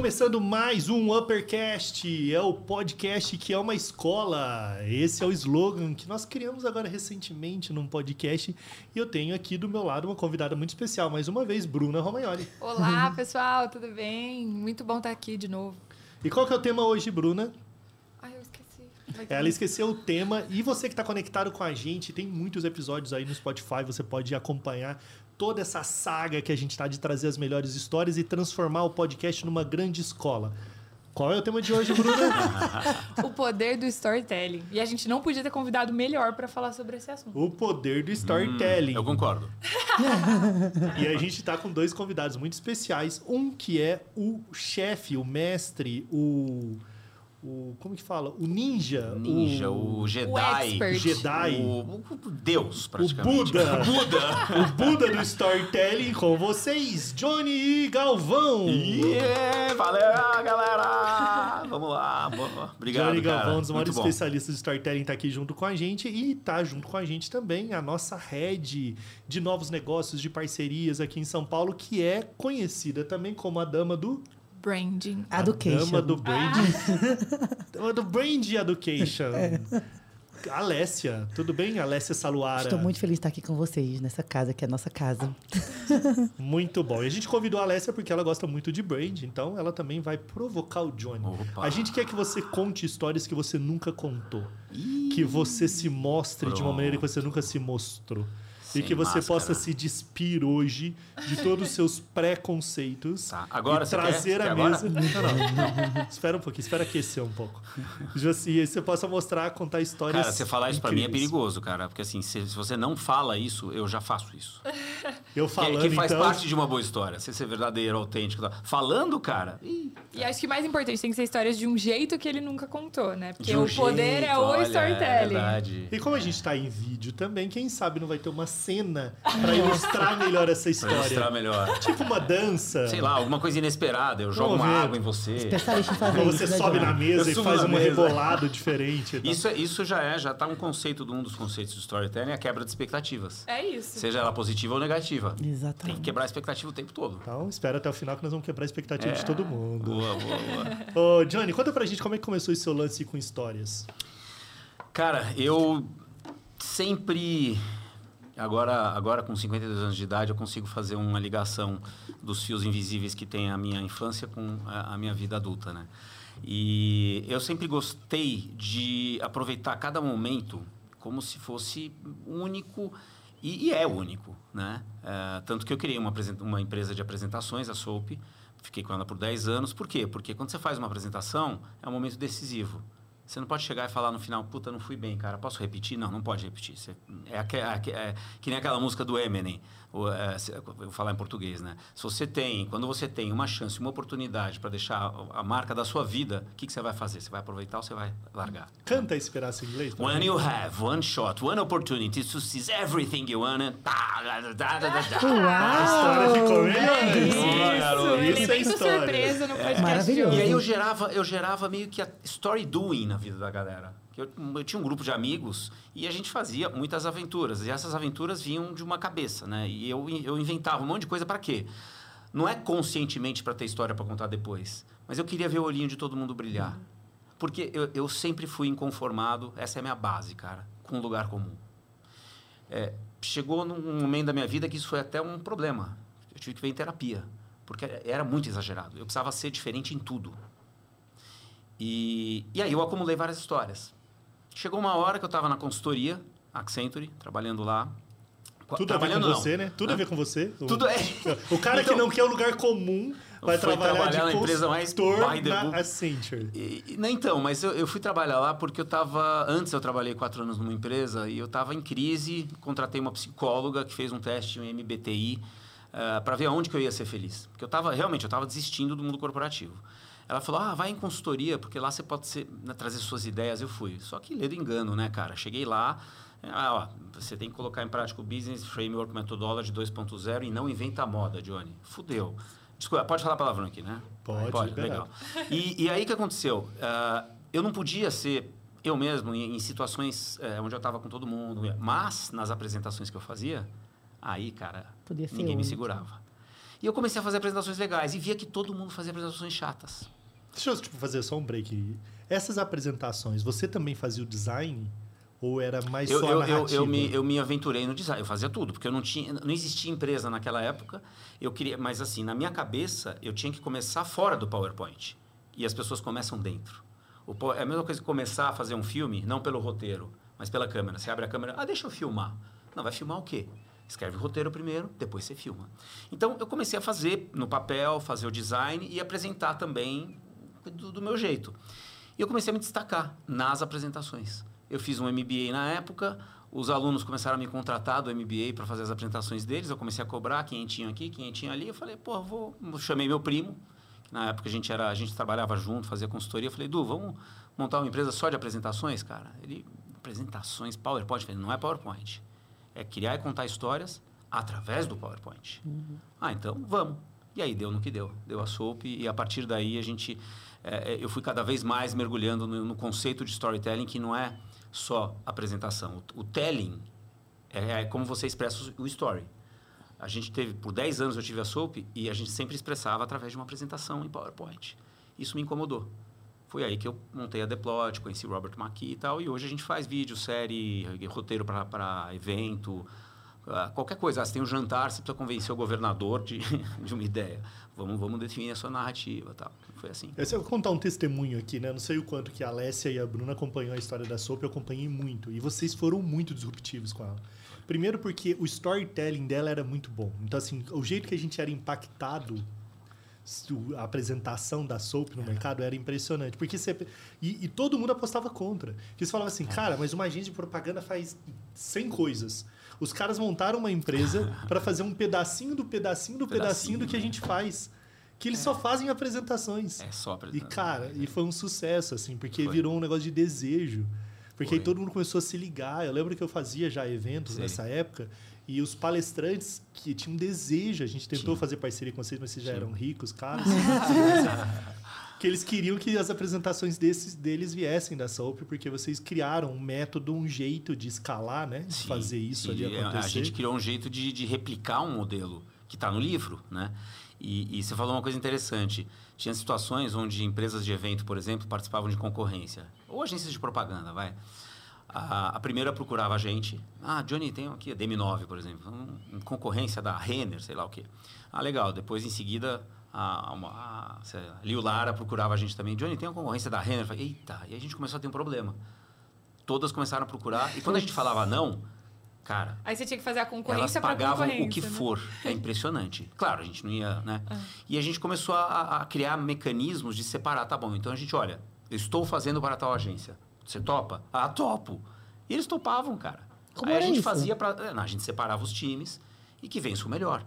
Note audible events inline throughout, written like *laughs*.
Começando mais um Uppercast, é o podcast que é uma escola. Esse é o slogan que nós criamos agora recentemente num podcast. E eu tenho aqui do meu lado uma convidada muito especial, mais uma vez, Bruna Romagnoli. Olá, *laughs* pessoal, tudo bem? Muito bom estar aqui de novo. E qual que é o tema hoje, Bruna? Ai, eu esqueci. Ela esqueceu o tema e você que está conectado com a gente, tem muitos episódios aí no Spotify, você pode acompanhar toda essa saga que a gente está de trazer as melhores histórias e transformar o podcast numa grande escola. Qual é o tema de hoje, Bruna? *laughs* O poder do storytelling. E a gente não podia ter convidado melhor para falar sobre esse assunto. o poder do storytelling. Eu concordo. E a gente tá com dois convidados muito especiais. Um que é o chefe, o mestre, o. o como que fala? O ninja. Ninja, o, Jedi. expert. Jedi. O, o Deus, O praticamente. Buda. Buda. O Buda do storytelling com vocês, Johnny e Galvão. Yeah, valeu, galera! Vamos lá. boa. Obrigado, Johnny cara. Galvão, um dos maiores especialistas de storytelling, tá aqui junto com a gente e tá junto com a gente também a nossa rede de novos negócios, de parcerias aqui em São Paulo, que é conhecida também como a dama do Branding. A Education. dama do Brand. dama do Brand Education. Alessia, tudo bem? Alessia Saluara. Estou muito feliz de estar aqui com vocês nessa casa, que é a nossa casa. Muito bom. E a gente convidou a Alessia porque ela gosta muito de brand, então ela também vai provocar o Johnny. Opa. A gente quer que você conte histórias que você nunca contou. Que você se mostre de uma maneira que você nunca se mostrou. E Sem que você máscara. possa se despir hoje de todos os seus preconceitos. Tá. Agora e você quer? trazer Você a quer mesa. agora? Não, não. espera um pouquinho, espera aquecer um pouco. E aí você possa mostrar, contar histórias. Cara, você falar isso pra mim é perigoso, cara. Porque assim, se, se você não fala isso, eu já faço isso. Eu Que, falando, que faz então. parte de uma boa história. Se ser verdadeiro, autêntico. tá? Falando, cara. ih, E acho que mais importante, tem que ser histórias de um jeito que ele nunca contou, né? Porque de um o poder é jeito, o olha, É storytelling. verdade. E como a gente tá em vídeo também, quem sabe não vai ter uma cena pra ilustrar melhor essa Pra história. ilustrar melhor. Tipo uma dança. Sei lá, alguma coisa inesperada. Eu jogo Vamos uma ver. água em você. Especialista em fazer Ou isso, você né, sobe na mesa Eu e subo faz na um mesa. rebolado diferente. e tal. Isso, é- isso já é, já tá um conceito, um dos conceitos do storytelling, é a quebra de expectativas. É isso. Seja ela positiva ou negativa. Tem que Exatamente. quebrar a expectativa o tempo todo. Então, espera até o final que nós vamos quebrar a expectativa de É. todo mundo. Boa, boa, boa. Ô, Johnny, conta pra gente como é que começou esse seu lance com histórias. Cara, eu sempre. Agora, agora, com 52 anos de idade, eu consigo fazer uma ligação dos fios invisíveis que tem a minha infância com a, a minha vida adulta, né? E eu sempre gostei de aproveitar cada momento como se fosse único e, e é único, né? É, tanto que eu criei uma, uma empresa de apresentações, a Soap, fiquei com ela por 10 anos. Por quê? Porque quando você faz uma apresentação, é um momento decisivo. Você não pode chegar e falar no final, puta, não fui bem, cara. Posso repetir? Não, não pode repetir. Você- é, aque- aque- é que nem aquela música do Eminem. É, vou falar em português, né? Se você tem, quando você tem uma chance, uma oportunidade para deixar a, marca da sua vida, o que, que você vai fazer? Você vai aproveitar ou você vai largar? Canta esse pedaço em inglês. pra When you have one shot, one opportunity to seize everything you wanna. tá, da, da. A história ficou melhor. É Isso, isso, é história. surpresa no podcast de Maravilhoso. E aí eu gerava, eu gerava meio que a story doing na vida da galera. Eu, eu tinha um grupo de amigos e a gente fazia muitas aventuras. E essas aventuras vinham de uma cabeça, né? E eu, eu inventava um monte de coisa para quê? Não é conscientemente para ter história para contar depois, mas eu queria ver o olhinho de todo mundo brilhar. Porque eu, eu sempre fui inconformado, essa é a minha base, cara, com um lugar comum. É, chegou num momento da minha vida que isso foi até um problema. Eu tive que ver em terapia, porque era muito exagerado. Eu precisava ser diferente em tudo. E, e aí eu acumulei várias histórias. Chegou uma hora que eu estava na consultoria, Accenture, trabalhando lá. Tudo a ver com não. você, né? Tudo a ver com você. O- Tudo é. *laughs* O cara que Então- não quer o lugar comum vai trabalhar, trabalhar de na empresa mais by na. Accenture. E- e- não, então, mas eu, eu fui trabalhar lá porque eu estava. Antes eu trabalhei quatro anos numa empresa e eu estava em crise. Contratei uma psicóloga que fez um teste, um MBTI, para ver aonde que eu ia ser feliz. Porque eu estava, realmente, eu estava desistindo do mundo corporativo. Ela falou: ah, vai em consultoria, porque lá você pode ser, né, trazer suas ideias. Eu fui. Só que ledo engano, né, cara? Cheguei lá. Ah, ó, você tem que colocar em prática o Business Framework Methodology 2.0 e não inventa a moda, Johnny. Fudeu. Desculpa, pode falar palavrão aqui, né? Pode, Pode, legal. E, e aí o que aconteceu? Ah, eu não podia ser eu mesmo em, em situações eh, onde eu estava com todo mundo, mas nas apresentações que eu fazia, aí, cara, Podia ser ninguém me único. segurava. E eu comecei a fazer apresentações legais e via que todo mundo fazia apresentações chatas. Deixa eu tipo, fazer só um break. Essas apresentações, você também fazia o design? Ou era mais Eu, só eu, eu, eu, me, eu me aventurei no design, eu fazia tudo, porque eu não tinha, não existia empresa naquela época. Eu queria, mas assim, na minha cabeça, eu tinha que começar fora do PowerPoint. E as pessoas começam dentro. O, é a mesma coisa que começar a fazer um filme, não pelo roteiro, mas pela câmera. Você abre a câmera, ah, deixa eu filmar. Não, vai filmar o quê? Escreve o roteiro primeiro, depois você filma. Então, eu comecei a fazer no papel, fazer o design e apresentar também do, do meu jeito. E eu comecei a me destacar nas apresentações. Eu fiz um MBA na época, os alunos começaram a me contratar do MBA para fazer as apresentações deles. Eu comecei a cobrar quinhentinho aqui, quinhentinho ali. Eu falei, pô, vou. Chamei meu primo, que na época a gente, era, a gente trabalhava junto, fazia consultoria. Eu falei, Du, vamos montar uma empresa só de apresentações, cara? Ele, apresentações, PowerPoint. Eu falei, não é PowerPoint. É criar e contar histórias através do PowerPoint. Ah, então vamos. E aí deu no que deu. Deu a soap e a partir daí a gente... eh, eh, eu fui cada vez mais mergulhando no, no conceito de storytelling que não é só apresentação. O, o telling é, é como você expressa o, story. A gente teve, por 10 anos eu tive a soap e a gente sempre expressava através de uma apresentação em PowerPoint. Isso me incomodou. Foi aí que eu montei a Deplot, conheci Robert McKee e tal. E hoje a gente faz vídeo, série, roteiro para evento, ah, qualquer coisa. Ah, você tem um jantar, você precisa convencer o governador de, *laughs* de uma ideia. Vamos, vamos definir a sua narrativa tal. Foi assim. Eu vou contar um testemunho aqui, né? Não sei o quanto que a Alessia e a Bruna acompanhou a história da Soap, eu acompanhei muito. E vocês foram muito disruptivos com ela. Primeiro porque o storytelling dela era muito bom. Então, assim, o jeito que a gente era impactado, a apresentação da Soap no mercado era impressionante. Porque você... E, e todo mundo apostava contra. Que eles falavam assim, cara, mas uma agência de propaganda faz 100 coisas. Os caras montaram uma empresa *laughs* para fazer um pedacinho do pedacinho do pedacinho, do que a né? gente faz. Que eles só fazem apresentações. É só E, apresentação. cara, e foi um sucesso, assim, porque Foi. virou um negócio de desejo. Porque aí Foi. todo mundo começou a se ligar. Eu lembro que eu fazia já eventos Sei. nessa época e os palestrantes que tinham desejo, a gente tentou Tinha. fazer parceria com vocês, mas vocês já eram ricos, caros. *laughs* que eles queriam que as apresentações desses, deles viessem da Soap, porque vocês criaram um método, um jeito de escalar, né? De Sim, fazer isso ali É, acontecer. A gente criou um jeito de, de replicar um modelo que está no livro, né? E, e você falou uma coisa interessante. Tinha situações onde empresas de evento, por exemplo, participavam de concorrência. Ou agências de propaganda, vai. A, a primeira procurava a gente. Ah, Johnny, tem aqui a DM9, por exemplo. Um concorrência da Renner, sei lá o quê. Ah, legal. Depois, em seguida, a, a, a Liu Lara procurava a gente também. Johnny, tem a concorrência da Renner? Eu falei, eita. E a gente começou a ter um problema. Todas começaram a procurar. E quando a gente falava não, cara, Aí você tinha que fazer a elas concorrência pra pagavam concorrência. o que né? for. É impressionante. Claro, a gente não ia, né? Ah. E a gente começou a, a criar mecanismos de separar. Tá bom, então a gente, olha, eu estou fazendo para tal agência. Você topa? Ah, topo. E eles topavam, cara. Como Aí a gente isso? fazia para, a gente separava os times e que vença o melhor.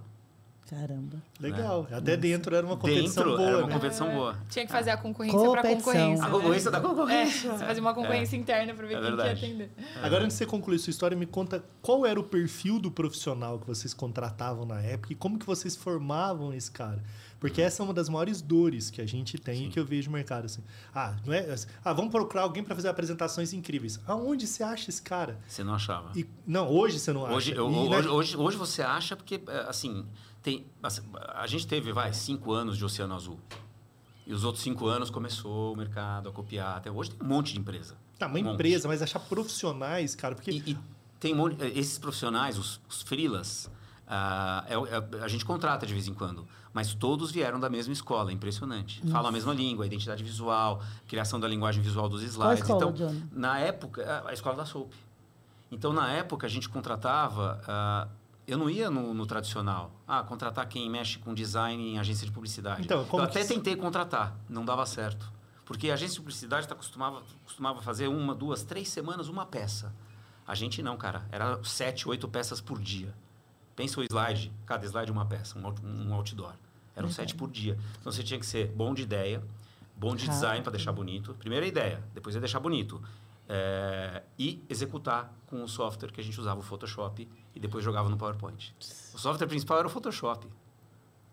Caramba. Legal. Até dentro era uma competição Dentro boa, era uma né? competição boa. Tinha que fazer a concorrência pra Competição. concorrência. A né? concorrência da É, concorrência. você fazia uma concorrência interna pra ver É quem que ia verdade. atender. Agora, antes de você concluir sua história, me conta qual era o perfil do profissional que vocês contratavam na época e como que vocês formavam esse cara. Porque essa é uma das maiores dores que a gente tem e Sim. que eu vejo no mercado. Assim. Ah, não é, assim, ah, vamos procurar alguém para fazer apresentações incríveis. Aonde você acha esse cara? Você não achava? E, não, hoje você não Hoje, acha. eu- E, né, hoje, hoje, hoje você acha porque, é, assim, tem, assim, a gente teve, vai, cinco anos de Oceano Azul. E os outros cinco anos começou o mercado a copiar. Até hoje tem um monte de empresa. Tá, uma Um monte. empresa, mas achar profissionais, cara, porque. E, e tem um monte, esses profissionais, os, os freelas, ah, é é- a gente contrata de vez em quando, mas todos vieram da mesma escola, é impressionante. Falam a mesma língua, identidade visual, criação da linguagem visual dos slides. escola, então, Johnny? na época, a a escola da Soap. Então, na época, a gente contratava. ah, eu não ia no, no tradicional. Ah, contratar quem mexe com design em agência de publicidade. Então, eu até tentei contratar, não dava certo. Porque a agência de publicidade tá costumava, costumava fazer uma, duas, três semanas uma peça. A gente não, cara. Era sete, oito peças por dia. Pensa o slide, cada slide uma peça, um, um outdoor. Eram sete por dia. Então você tinha que ser bom de ideia, bom de Rápido. design para deixar bonito. Primeiro a ideia, depois é deixar bonito. É, e executar com o software que a gente usava, o Photoshop, e depois jogava no PowerPoint. O software principal era o Photoshop.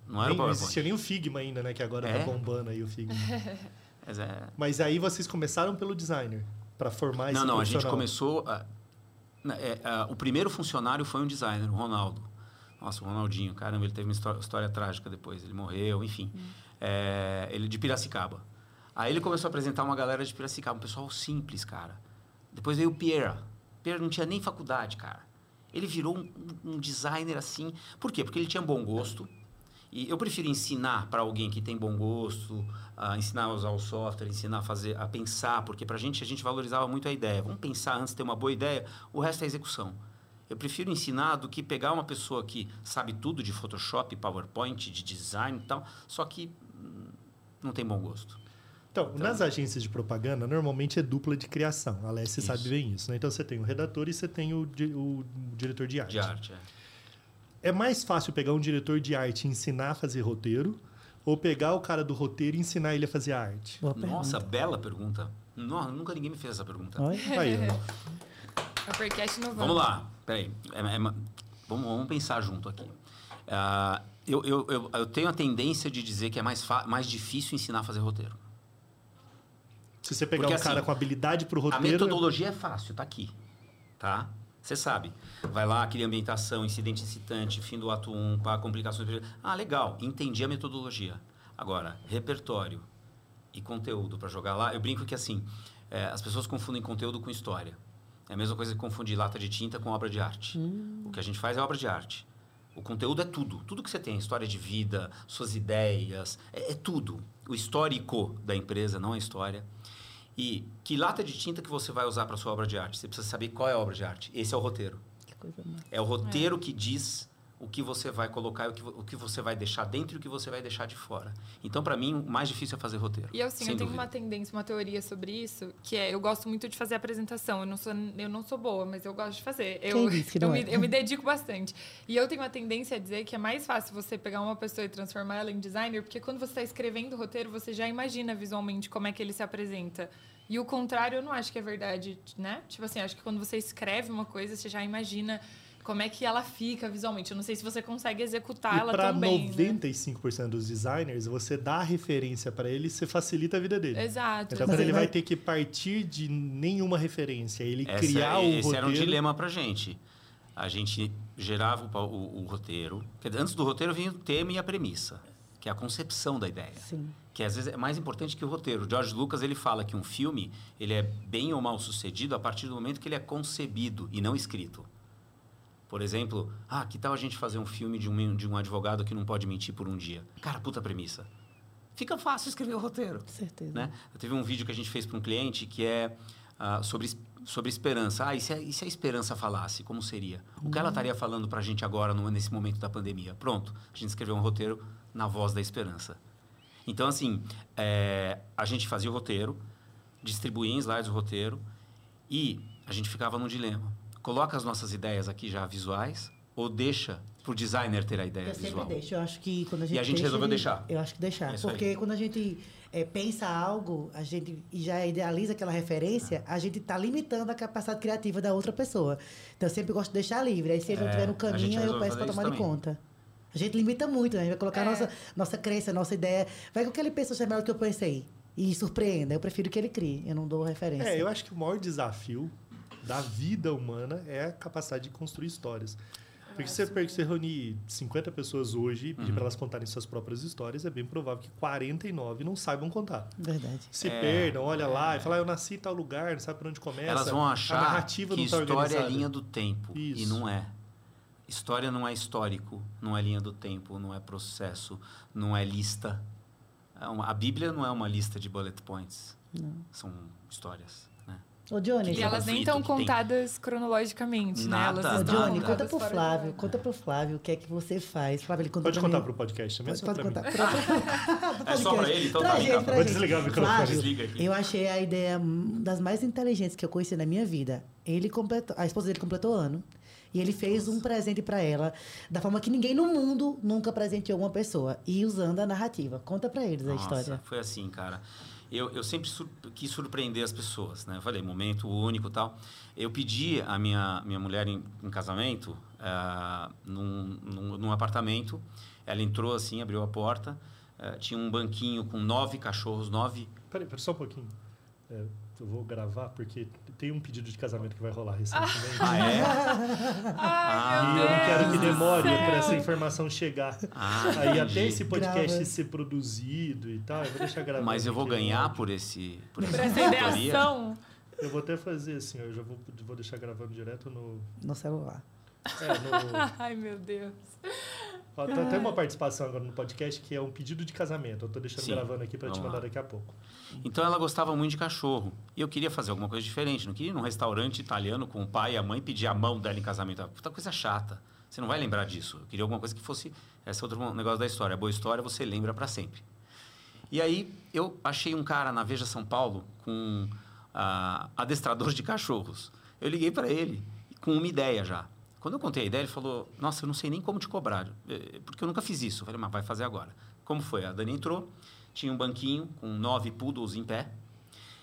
Não era nem, o não PowerPoint. existia nem o Figma ainda, né? Que agora É? tá bombando aí o Figma. *laughs* Mas é, mas aí vocês começaram pelo designer, para formar esse Não, não, a gente começou. a- é, a- o primeiro funcionário foi um designer, o Ronaldo. Nossa, o Ronaldinho, caramba, ele teve uma histó- história, trágica depois. Ele morreu, enfim. É, ele de Piracicaba. Aí ele começou a apresentar uma galera de Piracicaba, um pessoal simples, cara. Depois veio o Pierre. Pierre não tinha nem faculdade, cara. Ele virou um, um designer assim. Por quê? Porque ele tinha bom gosto. E eu prefiro ensinar para alguém que tem bom gosto, a ensinar a usar o software, ensinar a fazer, a pensar, porque para a gente a gente valorizava muito a ideia. Vamos pensar antes de ter uma boa ideia, o resto é execução. Eu prefiro ensinar do que pegar uma pessoa que sabe tudo de Photoshop, PowerPoint, de design e tal, só que hum, não tem bom gosto. Então, nas agências de propaganda, normalmente é dupla de criação. A Alessia Isso. sabe bem isso. Né? Então, você tem o redator e você tem o, o diretor de arte. De arte, é. É mais fácil pegar um diretor de arte e ensinar a fazer roteiro ou pegar o cara do roteiro e ensinar ele a fazer arte? Boa Nossa, pergunta. bela pergunta. Nossa, nunca ninguém me fez essa pergunta. Aí, ó. *laughs* Uppercast inovando. Vamos lá, peraí. É- é vamos, vamos pensar junto aqui. Ah, eu, eu, eu, eu tenho a tendência de dizer que é mais, mais difícil ensinar a fazer roteiro. Se você pegar Porque, um cara assim, com habilidade pro A roteiro. metodologia é fácil, tá aqui. Tá? Você sabe. Vai lá, cria ambientação, incidente incitante, fim do ato 1, pá, complicações. Ah, legal, entendi a metodologia. Agora, repertório e conteúdo para jogar lá. Eu brinco que assim, é, as pessoas confundem conteúdo com história. É a mesma coisa que confundir lata de tinta com obra de arte. O que a gente faz é obra de arte. O conteúdo é tudo. Tudo que você tem. História de vida, suas ideias. É, é tudo. O histórico da empresa, não a história. E que lata de tinta que você vai usar para sua obra de arte? Você precisa saber qual é a obra de arte. Esse é o roteiro. Que coisa mais. É o roteiro que diz o que você vai colocar, e o que, o que você vai deixar dentro e o que você vai deixar de fora. Então, para mim, o mais difícil é fazer roteiro. E eu sim, sem eu tenho dúvida. uma tendência, uma teoria sobre isso, que é eu gosto muito de fazer apresentação. Eu não sou, eu não sou boa, mas eu gosto de fazer. Eu, Quem disse que eu, me, é? eu me dedico bastante. E eu tenho uma tendência a dizer que é mais fácil você pegar uma pessoa e transformar ela em designer, porque quando você está escrevendo o roteiro, você já imagina visualmente como é que ele se apresenta. E o contrário, eu não acho que é verdade, né? Tipo assim, acho que quando você escreve uma coisa, você já imagina como é que ela fica visualmente. Eu não sei se você consegue executar E ela para também. né? 95% dos designers, você dá a referência para ele, você facilita a vida dele. Exato. Então, quando ele vai ter que partir de nenhuma referência, ele Essa- criar o esse roteiro. era um dilema pra gente. A gente gerava o, o- o roteiro. Quer dizer, antes do roteiro vinha o tema e a premissa, que é a concepção da ideia. Sim. Que às vezes é mais importante que o roteiro. O George Lucas ele fala que um filme ele é bem ou mal sucedido a partir do momento que ele é concebido e não escrito. Por exemplo, ah, que tal a gente fazer um filme de um, de um advogado que não pode mentir por um dia? Cara, puta premissa. Fica fácil escrever o roteiro Com certeza. né? Teve um vídeo que a gente fez para um cliente que é ah, sobre, sobre esperança. Ah, e se, a, e se a esperança falasse? Como seria? O que ela estaria falando para a gente agora, no- nesse momento da pandemia? Pronto, a gente escreveu um roteiro na voz da esperança. Então, assim, é, a gente fazia o roteiro, distribuía em slides o roteiro e a gente ficava num dilema. Coloca as nossas ideias aqui já visuais ou deixa para o designer ter a ideia Eu sempre visual? deixo. Eu acho que quando a gente a gente deixa, resolveu ele- deixar. Eu acho que deixar. É isso aí. porque quando a gente é, pensa algo, a gente e já idealiza aquela referência, a gente está limitando a capacidade criativa da outra pessoa. Então eu sempre gosto de deixar livre. Aí se ele não É, estiver no caminho, eu peço para tomar de conta. A gente limita muito, né? A gente vai colocar É. nossa, nossa crença, nossa ideia. Vai com o que ele pensa, já é melhor do que eu pensei. E surpreenda. Eu prefiro que ele crie. Eu não dou referência. É, eu acho que o maior desafio da vida humana é a capacidade de construir histórias. Porque se você, você reunir 50 pessoas hoje e Uhum. pedir para elas contarem suas próprias histórias, é bem provável que 49 não saibam contar. Verdade. Se É, perdam, olha lá e falam, ah, eu nasci em tal lugar, não sabe por onde começa. Elas vão a achar narrativa que não tá história é organizada. linha do tempo. E Isso. não é. História não é histórico, não é linha do tempo, não é processo, não é lista. É a Bíblia não é uma lista de bullet points. São histórias. Né? Ô, Johnny, E elas nem estão que tem. contadas cronologicamente, Nada, né? Elas Ô, estão nada. Johnny, contadas conta pro Flávio, conta pro Flávio o que é que você faz. Flávio, ele conta Pode pra contar mim. pro podcast também, Pode, pode contar. mim. Pro- *laughs* É só pra ele? Então pra tá, gente, então. pra Vou gente. desligar o microfone. Flávio, Desliga aqui. eu achei a ideia das mais inteligentes que eu conheci na minha vida. Ele completou, a esposa dele completou ano. E ele fez um presente pra ela, da forma que ninguém no mundo nunca presenteou uma pessoa. E usando a narrativa. Conta pra eles a Nossa, história. foi assim, cara. Eu, eu sempre sur- quis surpreender as pessoas, né? Eu falei, momento único e tal. Eu pedi a minha, minha mulher em, em casamento ah, num, num, num apartamento. Ela entrou assim, abriu a porta. ah, tinha um banquinho com nove cachorros, nove... Peraí, pera só um pouquinho. É, eu vou gravar porque tem um pedido de casamento que vai rolar recentemente. Ah, é? Ai, E eu não quero que demore para essa informação chegar. Ah, Aí entendi. até esse podcast Grava. ser produzido e tal, eu vou deixar gravado. Mas eu vou ganhar por esse. Por essa Por essa ideação. Eu vou até fazer assim, eu já vou, vou deixar gravando direto no. No celular. É, no. *laughs* Ai, meu Deus. Ó, Tem até uma participação agora no podcast que é um pedido de casamento. Eu tô deixando Sim, gravando aqui para te mandar lá. daqui a pouco. Então ela gostava muito de cachorro. E eu queria fazer alguma coisa diferente. Não queria ir num restaurante italiano com o pai e a mãe pedir a mão dela em casamento. Puta coisa chata. Você não vai lembrar disso. Eu queria alguma coisa que fosse. Esse é outro negócio da história. A boa história você lembra para sempre. E aí eu achei um cara na Veja São Paulo com ah, adestrador de cachorros. Eu liguei para ele com uma ideia já. Quando eu contei a ideia, ele falou: Nossa, eu não sei nem como te cobrar, eh, porque eu nunca fiz isso. Eu falei: Mas vai fazer agora. Como foi? A Dani entrou, tinha um banquinho com nove poodles em pé.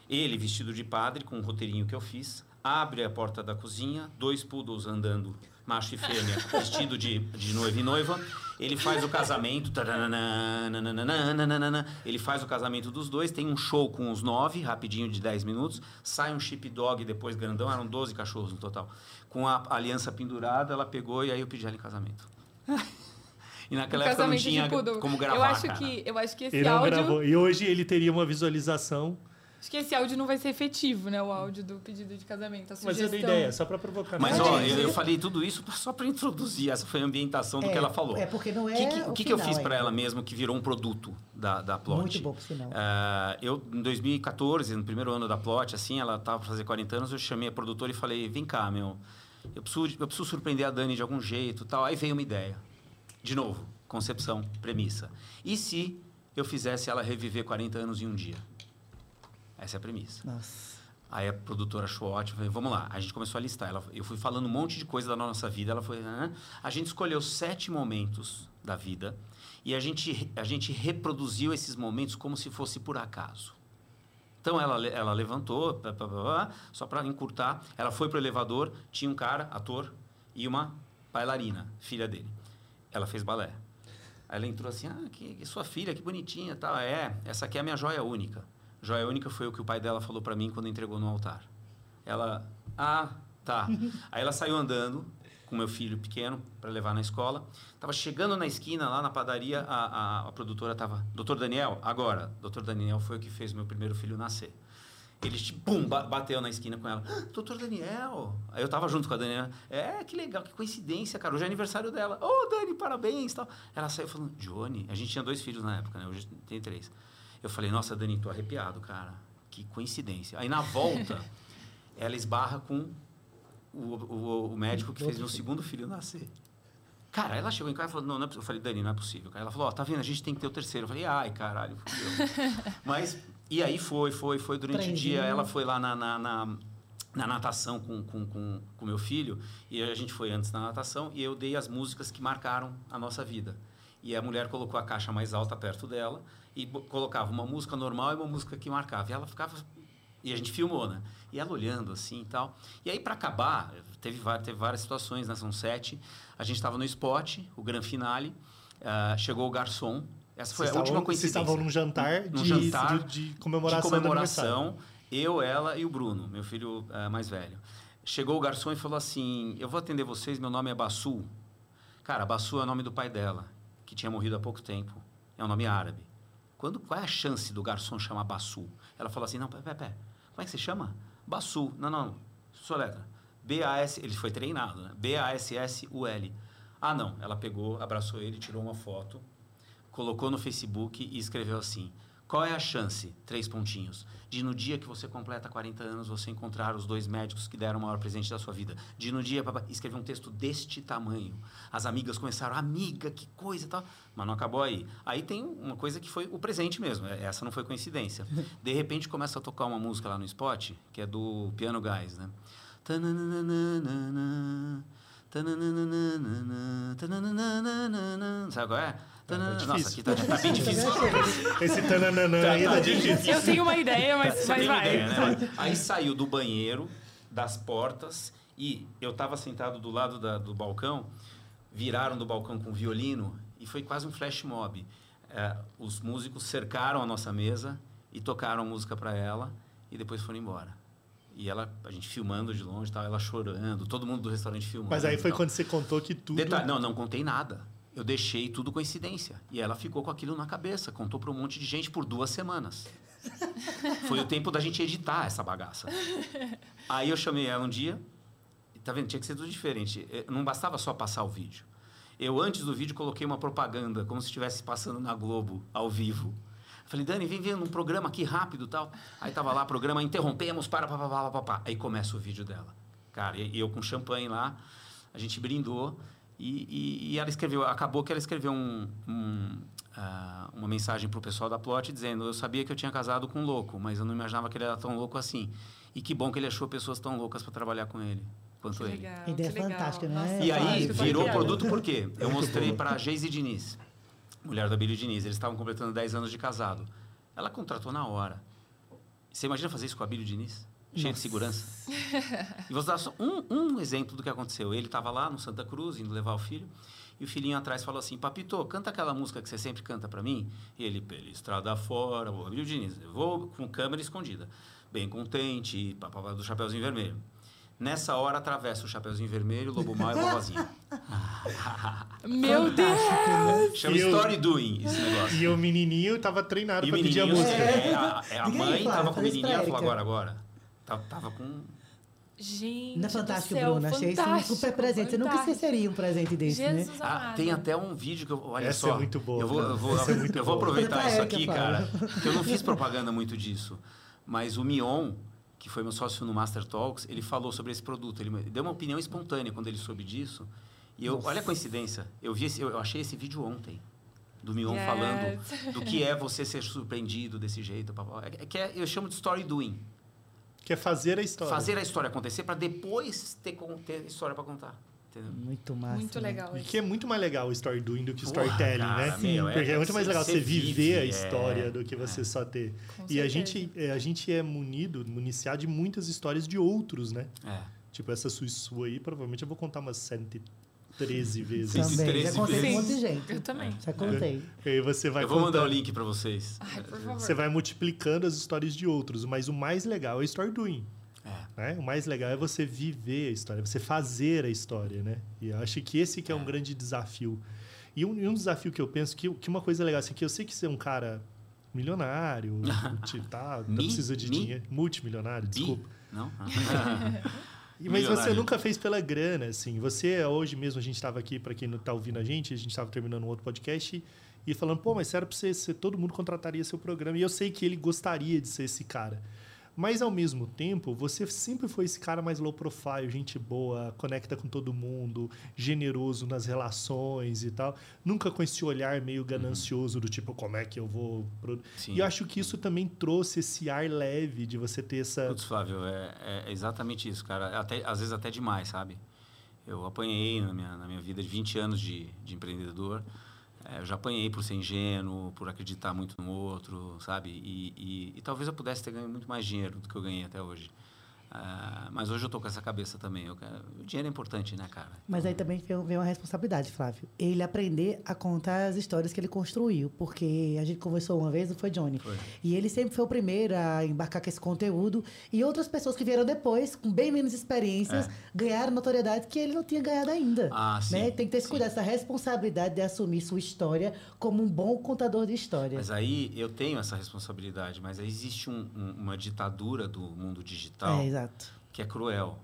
Ele vestido de padre, com um roteirinho que eu fiz. Abre a porta da cozinha, dois poodles andando, macho e fêmea, *laughs* vestido de, de noiva e noiva. Ele faz o casamento. Ele faz o casamento dos dois. Tem um show com os nove, rapidinho de 10 minutos. Sai um chip dog depois grandão, eram 12 cachorros no total. Com a aliança pendurada, ela pegou e aí eu pedi ela em casamento. *laughs* E naquela época não tinha como gravar. eu acho cara. que eu acho que esse Ele não áudio, gravou. E hoje ele teria uma visualização. Acho que esse áudio não vai ser efetivo, né, o áudio do pedido de casamento, a Mas eu dei ideia, só para provocar. Mas, ó, eu, eu falei tudo isso só para introduzir. Essa foi a ambientação do que ela falou. É porque não é. O que, que- o que, que eu final fiz para ela mesmo que virou um produto da, da Plot? Muito bom, por sinal. Ah, eu, em 2014, no primeiro ano da Plot, assim, ela estava para fazer 40 anos, eu chamei a produtora e falei, vem cá, meu, eu preciso, eu preciso surpreender a Dani de algum jeito tal. Aí veio uma ideia. De novo, concepção, premissa. E se eu fizesse ela reviver 40 anos em um dia? Essa é a premissa. Nossa. Aí a produtora achou ótimo, falei, vamos lá. A gente começou a listar. Ela, eu fui falando um monte de coisa da nossa vida. Ela foi. "Hã?" A gente escolheu sete momentos da vida e a gente, a gente reproduziu esses momentos como se fosse por acaso. Então ela, ela levantou, pá, pá, pá, só para encurtar. Ela foi para o elevador, tinha um cara, ator, e uma bailarina, filha dele. Ela fez balé. Aí ela entrou assim, ah, que, que sua filha, que bonitinha, tal. É, essa aqui é a minha joia única. Joia única foi o que o pai dela falou para mim quando entregou no altar. Ela, ah, tá. *laughs* Aí ela saiu andando com meu filho pequeno para levar na escola. Tava chegando na esquina, lá na padaria, a, a, a produtora tava, doutor Daniel, agora. Doutor Daniel foi o que fez meu primeiro filho nascer. Ele, ba- bateu na esquina com ela. "Ah, Doutor Daniel. Aí eu tava junto com a Daniela. É, que legal, que coincidência, cara. Hoje é aniversário dela. Ô, Dani, parabéns tal. Ela saiu falando, Johnny. A gente tinha dois filhos na época, né? Hoje tem três. Eu falei, nossa, Dani, tô arrepiado, cara. Que coincidência. Aí na volta, *laughs* ela esbarra com o, o, o médico que fez meu segundo filho nascer. Cara, ela chegou em casa e falou, não, não é. Eu falei, Dani, não é possível. Cara, ela falou, ó, tá vendo, a gente tem que ter o terceiro. Eu falei, ai, caralho, fudeu. *laughs* Mas, e aí foi, foi, foi. Durante o Trenzinho. dia, ela foi lá na, na, na, na natação com o com, com, com meu filho. E a gente foi antes na natação. E eu dei as músicas que marcaram a nossa vida. E a mulher colocou a caixa mais alta perto dela. E colocava uma música normal e uma música que marcava. E ela ficava e a gente filmou, né? E ela olhando assim e tal. E aí, para acabar, teve, teve várias situações, né? São sete. A gente estava no spot, o grande finale. ah, chegou o garçom. Essa foi Vocês a última estavam- Vocês coincidência. estavam num jantar de, Num jantar de, de comemoração. de comemoração. Eu, ela e o Bruno, meu filho ah, mais velho. Chegou o garçom e falou assim: Eu vou atender vocês, meu nome é Bassu. Cara, Bassu é o nome do pai dela, que tinha morrido há pouco tempo. É um nome árabe. Quando, qual é a chance do garçom chamar Bassu? Ela falou assim: Não, pé, pé, pé. Como é que você chama? Bassu. Não, não. Sua letra. B-A-S. Ele foi treinado, né? B-A-S-S-U-L. Ah, não. Ela pegou, abraçou ele, tirou uma foto, colocou no Facebook e escreveu assim: Qual é a chance, três pontinhos, de no dia que você completa 40 anos você encontrar os dois médicos que deram o maior presente da sua vida? De no dia. papá, Escreveu um texto deste tamanho. As amigas começaram, amiga, que coisa e tal. Mas não acabou aí. Aí tem uma coisa que foi o presente mesmo. é- Essa não foi coincidência. *laughs* De repente começa a tocar uma música lá no spot, que é do Piano Guys, né? Tananana, tananana, tananana, Sabe qual é? Tanana- Nossa, aqui tá, tá bem difícil. Esse tananana Tá, aí tá tá difícil. Eu tenho uma ideia, mas, Você mas vai. ideia, né? Aí saiu do banheiro, das portas, e eu estava sentado do lado da- do balcão, viraram do balcão com violino, e foi quase um flash mob. É, os músicos cercaram a nossa mesa e tocaram a música para ela, e depois foram embora. E ela, a gente filmando de longe, tal, ela chorando, todo mundo do restaurante filmando. Mas aí foi quando você contou que tudo. Detalhe, não, não contei nada. Eu deixei tudo coincidência. E ela ficou com aquilo na cabeça, contou para um monte de gente por duas semanas. Foi o tempo da gente editar essa bagaça. Aí eu chamei ela um dia, tá vendo? Tinha que ser tudo diferente. Eh, Não bastava só passar o vídeo. Eu, antes do vídeo, coloquei uma propaganda, como se estivesse passando na Globo, ao vivo. Falei, Dani, vem ver um programa aqui rápido tal. Aí tava lá, programa, interrompemos, para, pá, pá, pá, pá, pá. Aí começa o vídeo dela. Cara, e eu com champanhe lá, a gente brindou. E, e- e ela escreveu, acabou que ela escreveu um, um, ah, uma mensagem pro pessoal da Plot dizendo: Eu sabia que eu tinha casado com um louco, mas eu não imaginava que ele era tão louco assim. E que bom que ele achou pessoas tão loucas para trabalhar com ele quanto Que ele. legal, Ideia que legal. fantástica, né? Nossa, E aí virou produto por quê? *laughs* Eu mostrei para a Geise Diniz, mulher da Billy Diniz. Eles estavam completando 10 anos de casado. Ela contratou na hora. Você imagina fazer isso com a Billy Diniz? Cheio de segurança. E vou dar só um, um exemplo do que aconteceu. Ele estava lá no Santa Cruz, indo levar o filho. E o filhinho atrás falou assim: Papito, canta aquela música que você sempre canta para mim. E ele, pela estrada fora, o Billy Diniz, eu vou com câmera escondida. Bem contente, papapá do Chapeuzinho Vermelho. Nessa hora atravessa o Chapeuzinho Vermelho, o Lobo Mal e a vovozinha. *laughs* Meu Deus! Chama E eu- Story Doing esse negócio. E o menininho tava treinado E o pra pedir a música. é, a, é, a Diga aí, mãe tava com o menininho, ela falou agora, agora. Tava, tava com... Gente, Não é fantástico, do céu, Bruno? Achei isso um fantástico, super presente. Você nunca fantástico. esqueceria um presente desse, né? Jesus Ah, amado. tem até um vídeo que eu... Olha Essa só. é muito boa, Eu vou, eu vou, é eu vou aproveitar isso aqui, cara. Porque eu não fiz propaganda muito disso. Mas o Mion, que foi meu sócio no Master Talks, ele falou sobre esse produto. Ele deu uma opinião espontânea quando ele soube disso. E eu, olha a coincidência. Eu, vi esse- eu, achei esse vídeo ontem. Do Mion Yes. falando do que *laughs* é você ser surpreendido desse jeito. papá. É, que é- eu chamo de story doing. Que é fazer a história. Fazer a história acontecer para depois ter, ter história para contar. Entendeu? Muito massa. Muito né? legal. E isso. que é muito mais legal o story doing do que o storytelling, né? meu, é- Porque é muito mais legal você viver vive, a é. história do que você só ter. Com E a gente, é, a gente é munido, municiado de muitas histórias de outros, né? É. Tipo, essa sua, sua aí, provavelmente eu vou contar umas 113 vezes. Também. Já 13 contei um vezes. monte de gente. Eu também. Já contei. E aí você vai eu vou mandar o contando- link para vocês. Ai, por favor. Você vai multiplicando as histórias de outros, mas o mais legal é story doing. É. Né? O mais legal é você viver a história, você fazer a história, né? E eu acho que esse que é um grande desafio. E um, e um desafio que eu penso que, que uma coisa legal assim, que eu sei que você é um cara milionário, *laughs* multi, tá, não precisa de Mi? dinheiro, multimilionário, Bi? desculpa. Não? E- *laughs* *laughs* Mas você nunca fez pela grana, assim. Você, hoje mesmo, a gente estava aqui, para quem não está ouvindo a gente, a gente estava terminando um outro podcast e falando, pô, mas era para você, ser- todo mundo contrataria seu programa. E eu sei que ele gostaria de ser esse cara. Mas, ao mesmo tempo, você sempre foi esse cara mais low profile, gente boa, conecta com todo mundo, generoso nas relações e tal. Nunca com esse olhar meio ganancioso do tipo, como é que eu vou... pro-" Sim. E eu acho que isso também trouxe esse ar leve de você ter essa... Putz, Flávio, é, é exatamente isso, cara. Até, às vezes até demais, sabe? Eu apanhei na minha, na minha vida de 20 anos de, de empreendedor. É, eu já apanhei por ser ingênuo, por acreditar muito no outro, sabe? E, e, e talvez eu pudesse ter ganho muito mais dinheiro do que eu ganhei até hoje. Ah, mas hoje eu tô com essa cabeça também. Eu o dinheiro é importante, né, cara? Mas aí também vem uma responsabilidade, Flávio. Ele aprender a contar as histórias que ele construiu. Porque a gente conversou uma vez, não foi, Johnny? Foi. E ele sempre foi o primeiro a embarcar com esse conteúdo. E outras pessoas que vieram depois, com bem menos experiências, ganharam notoriedade que ele não tinha ganhado ainda. É. Ah, sim, né? Tem que ter esse cuidado, essa responsabilidade de assumir sua história como um bom contador de história. Mas aí eu tenho essa responsabilidade, mas aí existe um- um- uma ditadura do mundo digital. É, exato. Que é cruel.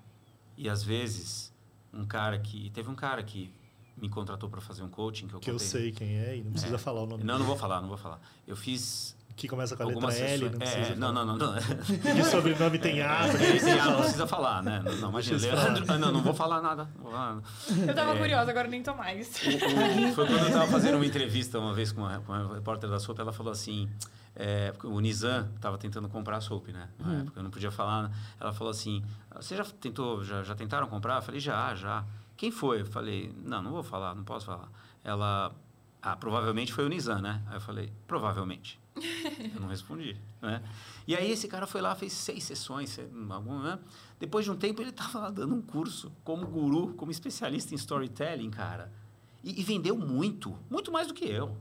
E às vezes, um cara que. Teve um cara que me contratou para fazer um coaching que eu Que eu contei. sei quem é e não precisa falar o nome. Não, não vou falar, não vou falar. Eu fiz Que começa com a letra L, não é, precisa. não, não, não, não. *laughs* Que sobrenome tem A, não É, precisa tem- ah, não falar. precisa falar, né? Não, não imagina. Eu. Leandro, ah, não, não vou falar nada. Não vou falar nada. Eu tava É. curiosa, agora nem tô mais. O- Foi quando eu estava fazendo uma entrevista uma vez com uma, com uma repórter da Soap, ela falou assim, é, o Nizam estava tentando comprar a Soap, né? Na época eu não podia falar. Ela falou assim, você já tentou, já, já tentaram comprar? Eu falei, já, já. Quem foi? Eu falei, não, não vou falar, não posso falar. Ela, ah, provavelmente foi o Nizam, né? Aí eu falei, provavelmente. Eu não respondi, né? E aí esse cara foi lá, fez seis sessões, se- algum, né? Depois de um tempo ele estava lá dando um curso como guru, como especialista em storytelling, cara. E, e vendeu muito, muito mais do que eu.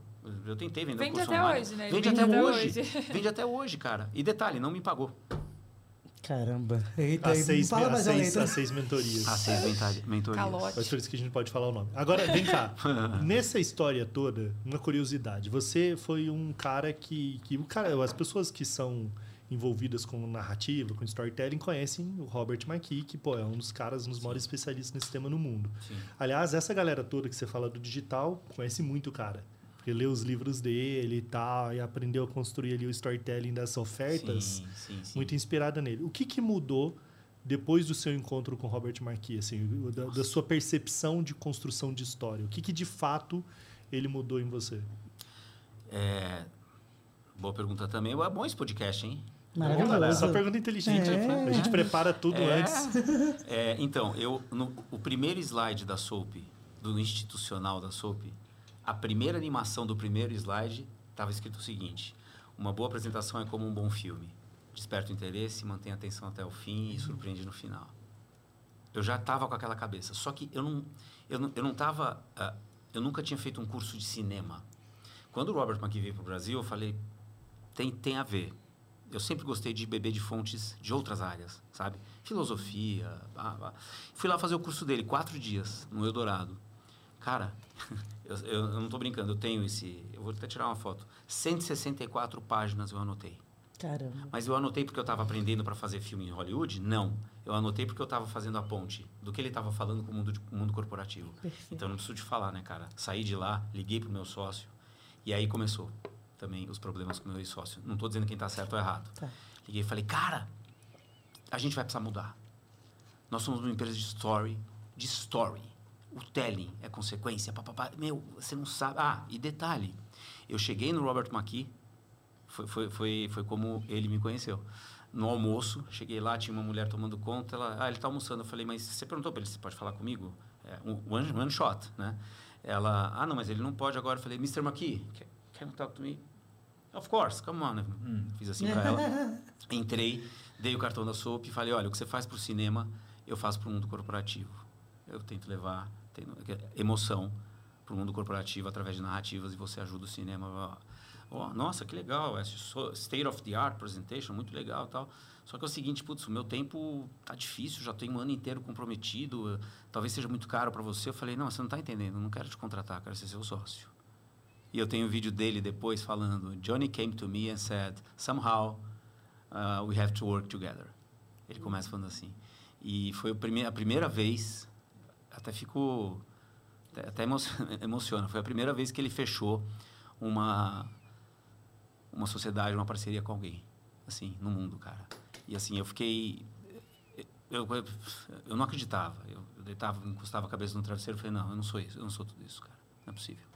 Eu tentei vender Vende curso até online. hoje, né? Vende, Vende até, até hoje. hoje. *laughs* Vende até hoje, cara. E detalhe, não me pagou. Caramba. Eita, As seis, fala mais seis, além. as seis mentorias. As seis mentorias. Calote. Mas por isso que a gente pode falar o nome. Agora, vem cá. *laughs* Nessa história toda, uma curiosidade. Você foi um cara que, que o cara, as pessoas que são envolvidas com narrativa, com storytelling, conhecem o Robert McKee, que pô, é um dos caras, um dos maiores especialistas nesse tema no mundo. Sim. Aliás, essa galera toda que você fala do digital conhece muito o cara. Porque leu os livros dele e tal, e aprendeu a construir ali o storytelling das ofertas, Sim, sim, sim. muito inspirada nele. O que, que mudou depois do seu encontro com Robert Marquis, assim, o- da, da sua percepção de construção de história? O que, que de fato ele mudou em você? É, boa pergunta também. É bom esse podcast, hein? Maravilhoso. Só pergunta inteligente. É. A gente prepara tudo É. antes. É, então, eu no, o primeiro slide da SOAP, do institucional da SOAP, a primeira animação do primeiro slide estava escrito o seguinte: uma boa apresentação é como um bom filme. Desperta o interesse, mantém a atenção até o fim e surpreende no final. Eu já estava com aquela cabeça, só que eu não, eu não, eu não tava, ah, eu nunca tinha feito um curso de cinema. Quando o Robert McKee veio para o Brasil, eu falei, tem, tem a ver. Eu sempre gostei de beber de fontes de outras áreas, sabe? Filosofia. blá, blá. Fui lá fazer o curso dele, quatro dias, no Eldorado. Cara, *laughs* eu, eu, eu não estou brincando, eu tenho esse. Eu vou até tirar uma foto. 164 páginas eu anotei. Caramba. Mas eu anotei porque eu estava aprendendo para fazer filme em Hollywood? Não. Eu anotei porque eu estava fazendo a ponte do que ele estava falando com o mundo, de- com o mundo corporativo. Perfeito. Então eu não preciso te falar, né, cara? Saí de lá, liguei pro meu sócio e aí começou também os problemas com o meu ex-sócio. Não estou dizendo quem está certo ou errado. Tá. Liguei e falei, cara, a gente vai precisar mudar. Nós somos uma empresa de story, de story. O telling é consequência, papapá. Meu, você não sabe. Ah, e detalhe, eu cheguei no Robert McKee, foi, foi, foi, foi como ele me conheceu. No almoço, cheguei lá, tinha uma mulher tomando conta, ela, ah, ele está almoçando. Eu falei, mas você perguntou para ele se pode falar comigo? É, one, one shot, né? Ela, ah, não, mas ele não pode agora. Eu falei, Mr. McKee, can, can you talk to me? Of course, come on. Hum, fiz assim para ela. *laughs* Entrei, dei o cartão da SOAP e falei, olha, o que você faz para o cinema, eu faço para o mundo corporativo. Eu tento levar tento- emoção para o mundo corporativo através de narrativas e você ajuda o cinema. Oh, nossa, que legal, so- state of the art presentation, muito legal tal. Só que é o seguinte, putz, o meu tempo tá difícil, já tenho um ano inteiro comprometido, talvez seja muito caro para você. Eu falei, não, você não está entendendo, não quero te contratar, quero ser seu sócio. E eu tenho um vídeo dele depois falando: Johnny came to me and said, somehow uh, we have to work together. Ele começa falando assim. E foi a primeira vez, até ficou. Até, até emo *laughs* emociona. Foi a primeira vez que ele fechou uma, uma sociedade, uma parceria com alguém, assim, no mundo, cara. E assim, eu fiquei. Eu, eu, eu não acreditava. Eu, eu deitava, encostava a cabeça no travesseiro e falei: não, eu não sou isso, eu não sou tudo isso, cara. Não é possível.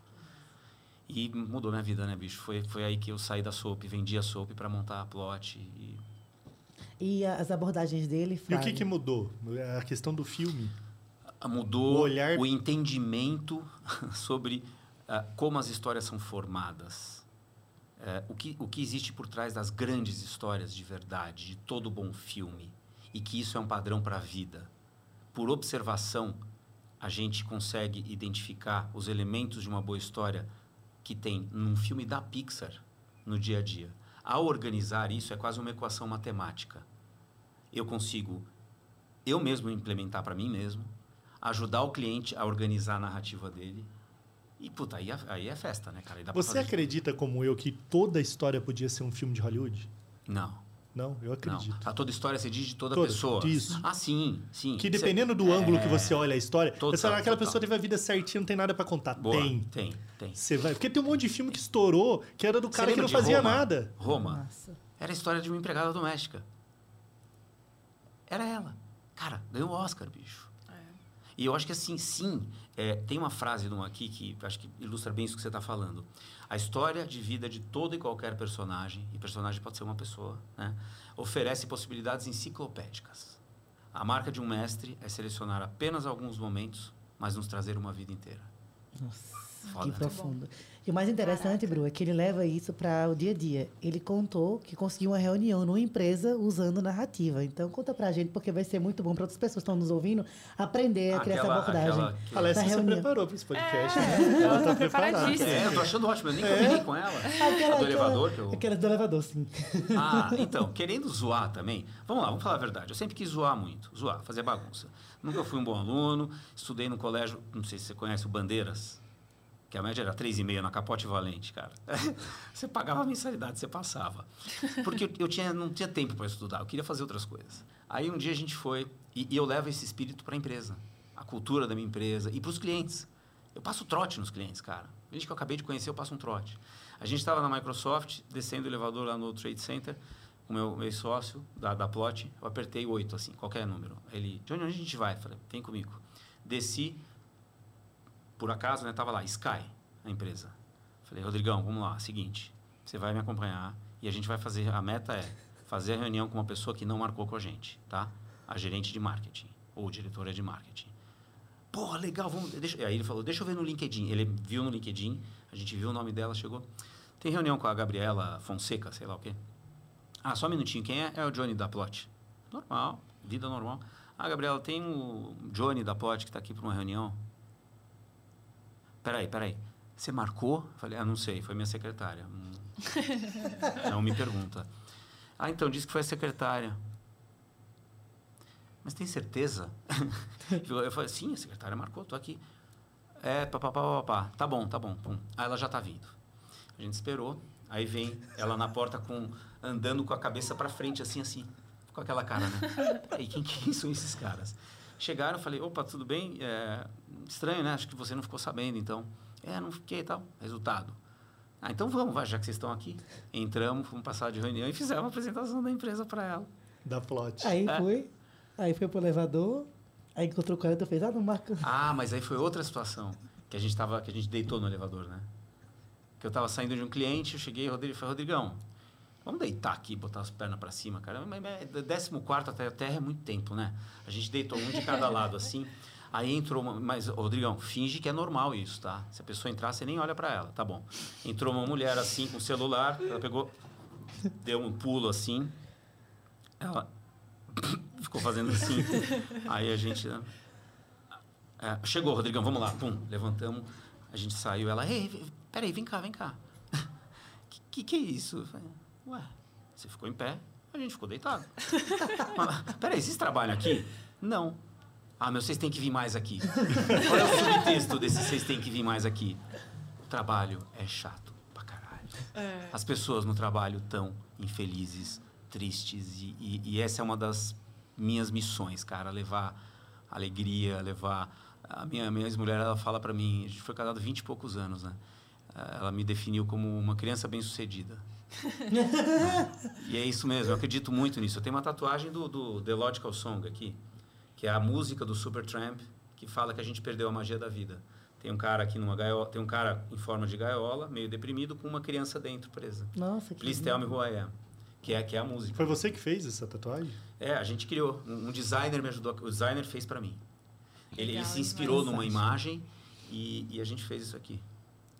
E mudou minha vida, né, bicho? Foi, foi aí que eu saí da soap, vendi a soap para montar a plot. E... E as abordagens dele, E o que, que mudou? A questão do filme. Mudou O olhar- o entendimento *laughs* sobre ah, como as histórias são formadas. Eh, o, que, o que existe por trás das grandes histórias de verdade, de todo bom filme. E que isso é um padrão para a vida. Por observação, a gente consegue identificar os elementos de uma boa história que tem num filme da Pixar no dia a dia. Ao organizar isso, é quase uma equação matemática. Eu consigo eu mesmo implementar para mim mesmo, ajudar o cliente a organizar a narrativa dele. E, puta, aí, é- aí é festa, né, cara? Aí dá pra Você acredita, como eu, que toda história podia ser um filme de Hollywood? Não, Não, eu não. acredito. A toda história se diz de toda, Toda, pessoa. isso. Ah, sim, sim. Que dependendo do ângulo que você olha a história, Total, você fala, aquela total. pessoa teve a vida certinha, não tem nada pra contar. Boa, Tem. tem, tem. Você vai. Porque tem um monte de filme que estourou, que era do cara que não fazia Roma? nada. Roma Nossa. era a história de uma empregada doméstica. Era ela. Cara, ganhou o Oscar, bicho. E eu acho que assim, sim, é, tem uma frase de um aqui que acho que ilustra bem isso que você está falando. A história de vida de todo e qualquer personagem, e personagem pode ser uma pessoa, né, oferece possibilidades enciclopédicas. A marca de um mestre é selecionar apenas alguns momentos, mas nos trazer uma vida inteira. Nossa. Foda. Que profundo. E o mais interessante, Bru, é que ele leva isso para o dia a dia. Ele contou que conseguiu uma reunião numa empresa usando narrativa. Então, conta pra gente, porque vai ser muito bom para outras pessoas que estão nos ouvindo aprender a criar essa Aquela- abordagem. aquela que- A Alessia se reunião. preparou para esse podcast, né? Ela tá preparada. preparadíssima. É, eu tô achando ótimo, eu nem combinei com ela. a do elevador que eu... Aquela do elevador, sim. Ah, então, querendo zoar também, vamos lá, vamos falar a verdade. Eu sempre quis zoar muito, zoar, fazer bagunça. Nunca fui um bom aluno, estudei no colégio, não sei se você conhece o Bandeiras, que a média era 3,5 na Capote Valente, cara. *laughs* Você pagava a mensalidade, você passava. Porque eu, eu tinha, não tinha tempo para estudar, eu queria fazer outras coisas. Aí um dia a gente foi, e, e eu levo esse espírito para a empresa, a cultura da minha empresa e para os clientes. Eu passo trote nos clientes, cara. Gente que eu acabei de conhecer, eu passo um trote. A gente estava na Microsoft, descendo o elevador lá no Trade Center, o meu, meu sócio da, da Plot, eu apertei oito, assim, qualquer número. Ele, Johnny, onde a gente vai? Falei, vem comigo. Desci, por acaso, né, tava lá, Sky, a empresa. Falei, Rodrigão, vamos lá, seguinte, você vai me acompanhar e a gente vai fazer, a meta é fazer a reunião com uma pessoa que não marcou com a gente, tá? A gerente de marketing ou diretora de marketing. Porra, legal, vamos. Deixa, aí ele falou, deixa eu ver no LinkedIn. Ele viu no LinkedIn, a gente viu o nome dela, chegou. Tem reunião com a Gabriela Fonseca, sei lá o quê. Ah, só um minutinho, quem é? É o Johnny da Plot. Normal, vida normal. Ah, Gabriela, tem o Johnny da Plot que está aqui para uma reunião. Peraí, peraí. Você marcou? Falei, ah, não sei, foi minha secretária. Hum. *laughs* não me pergunta. Ah, então, disse que foi a secretária. Mas tem certeza? *laughs* eu falei, sim, a secretária marcou, tô aqui. É, papapá, papapá. Tá bom, tá bom. Pum. Aí ela já tá vindo. A gente esperou. Aí vem ela na porta com andando com a cabeça para frente, assim, assim. Com aquela cara, né? *laughs* Peraí, quem, quem são esses caras? Chegaram, falei, opa, tudo bem? É, estranho, né? Acho que você não ficou sabendo, então. É, não fiquei e tal. Resultado. Ah, então vamos, vai, já que vocês estão aqui. Entramos, fomos passar de reunião e fizemos a apresentação da empresa para ela. Da plot. Aí É. foi, aí foi pro elevador, aí encontrou o cara e fez, ah, não marca. Ah, mas aí foi outra situação que a gente tava, que a gente deitou no elevador, né? Que eu tava saindo de um cliente, eu cheguei, Rodrigo falei, Rodrigão, vamos deitar aqui, botar as pernas para cima, cara. Mas, décimo quarto até a terra é muito tempo, né? A gente deitou um de cada lado *laughs* assim. Aí entrou uma, mas Rodrigão, finge que é normal isso, tá? Se a pessoa entrar, você nem olha para ela, tá bom? Entrou uma mulher assim com o celular, ela pegou, deu um pulo assim, ela *coughs* ficou fazendo assim. Aí a gente né? É, chegou, Rodrigão, vamos lá. Pum, levantamos. A gente saiu. Ela, ei, peraí, vem cá, vem cá. *laughs* que que é isso? Eu falei, Ué, você ficou em pé, a gente ficou deitado. *laughs* Mas, peraí, vocês trabalham aqui? Não. Ah, meu, vocês têm que vir mais aqui. Qual é o subtexto desse vocês têm que vir mais aqui? O trabalho é chato pra caralho. É. As pessoas no trabalho estão infelizes, tristes, e, e- e essa é uma das minhas missões, cara, levar alegria, levar... A minha, minha ex-mulher, ela fala pra mim, a gente foi casado 20 e poucos anos, né? Ela me definiu como uma criança bem-sucedida. *laughs* e é isso mesmo, eu acredito muito nisso. Eu tenho uma tatuagem do, do The Logical Song aqui, que é a música do Supertramp, que fala que a gente perdeu a magia da vida. Tem um cara aqui numa gaiola, tem um cara em forma de gaiola, meio deprimido, com uma criança dentro presa. Nossa, que Please tell me who I am. Que é, que é a música. Foi você que fez essa tatuagem? É, a gente criou. Um, um designer me ajudou. O designer fez para mim. Ele, ele Legal se inspirou numa imagem e, e a gente fez isso aqui.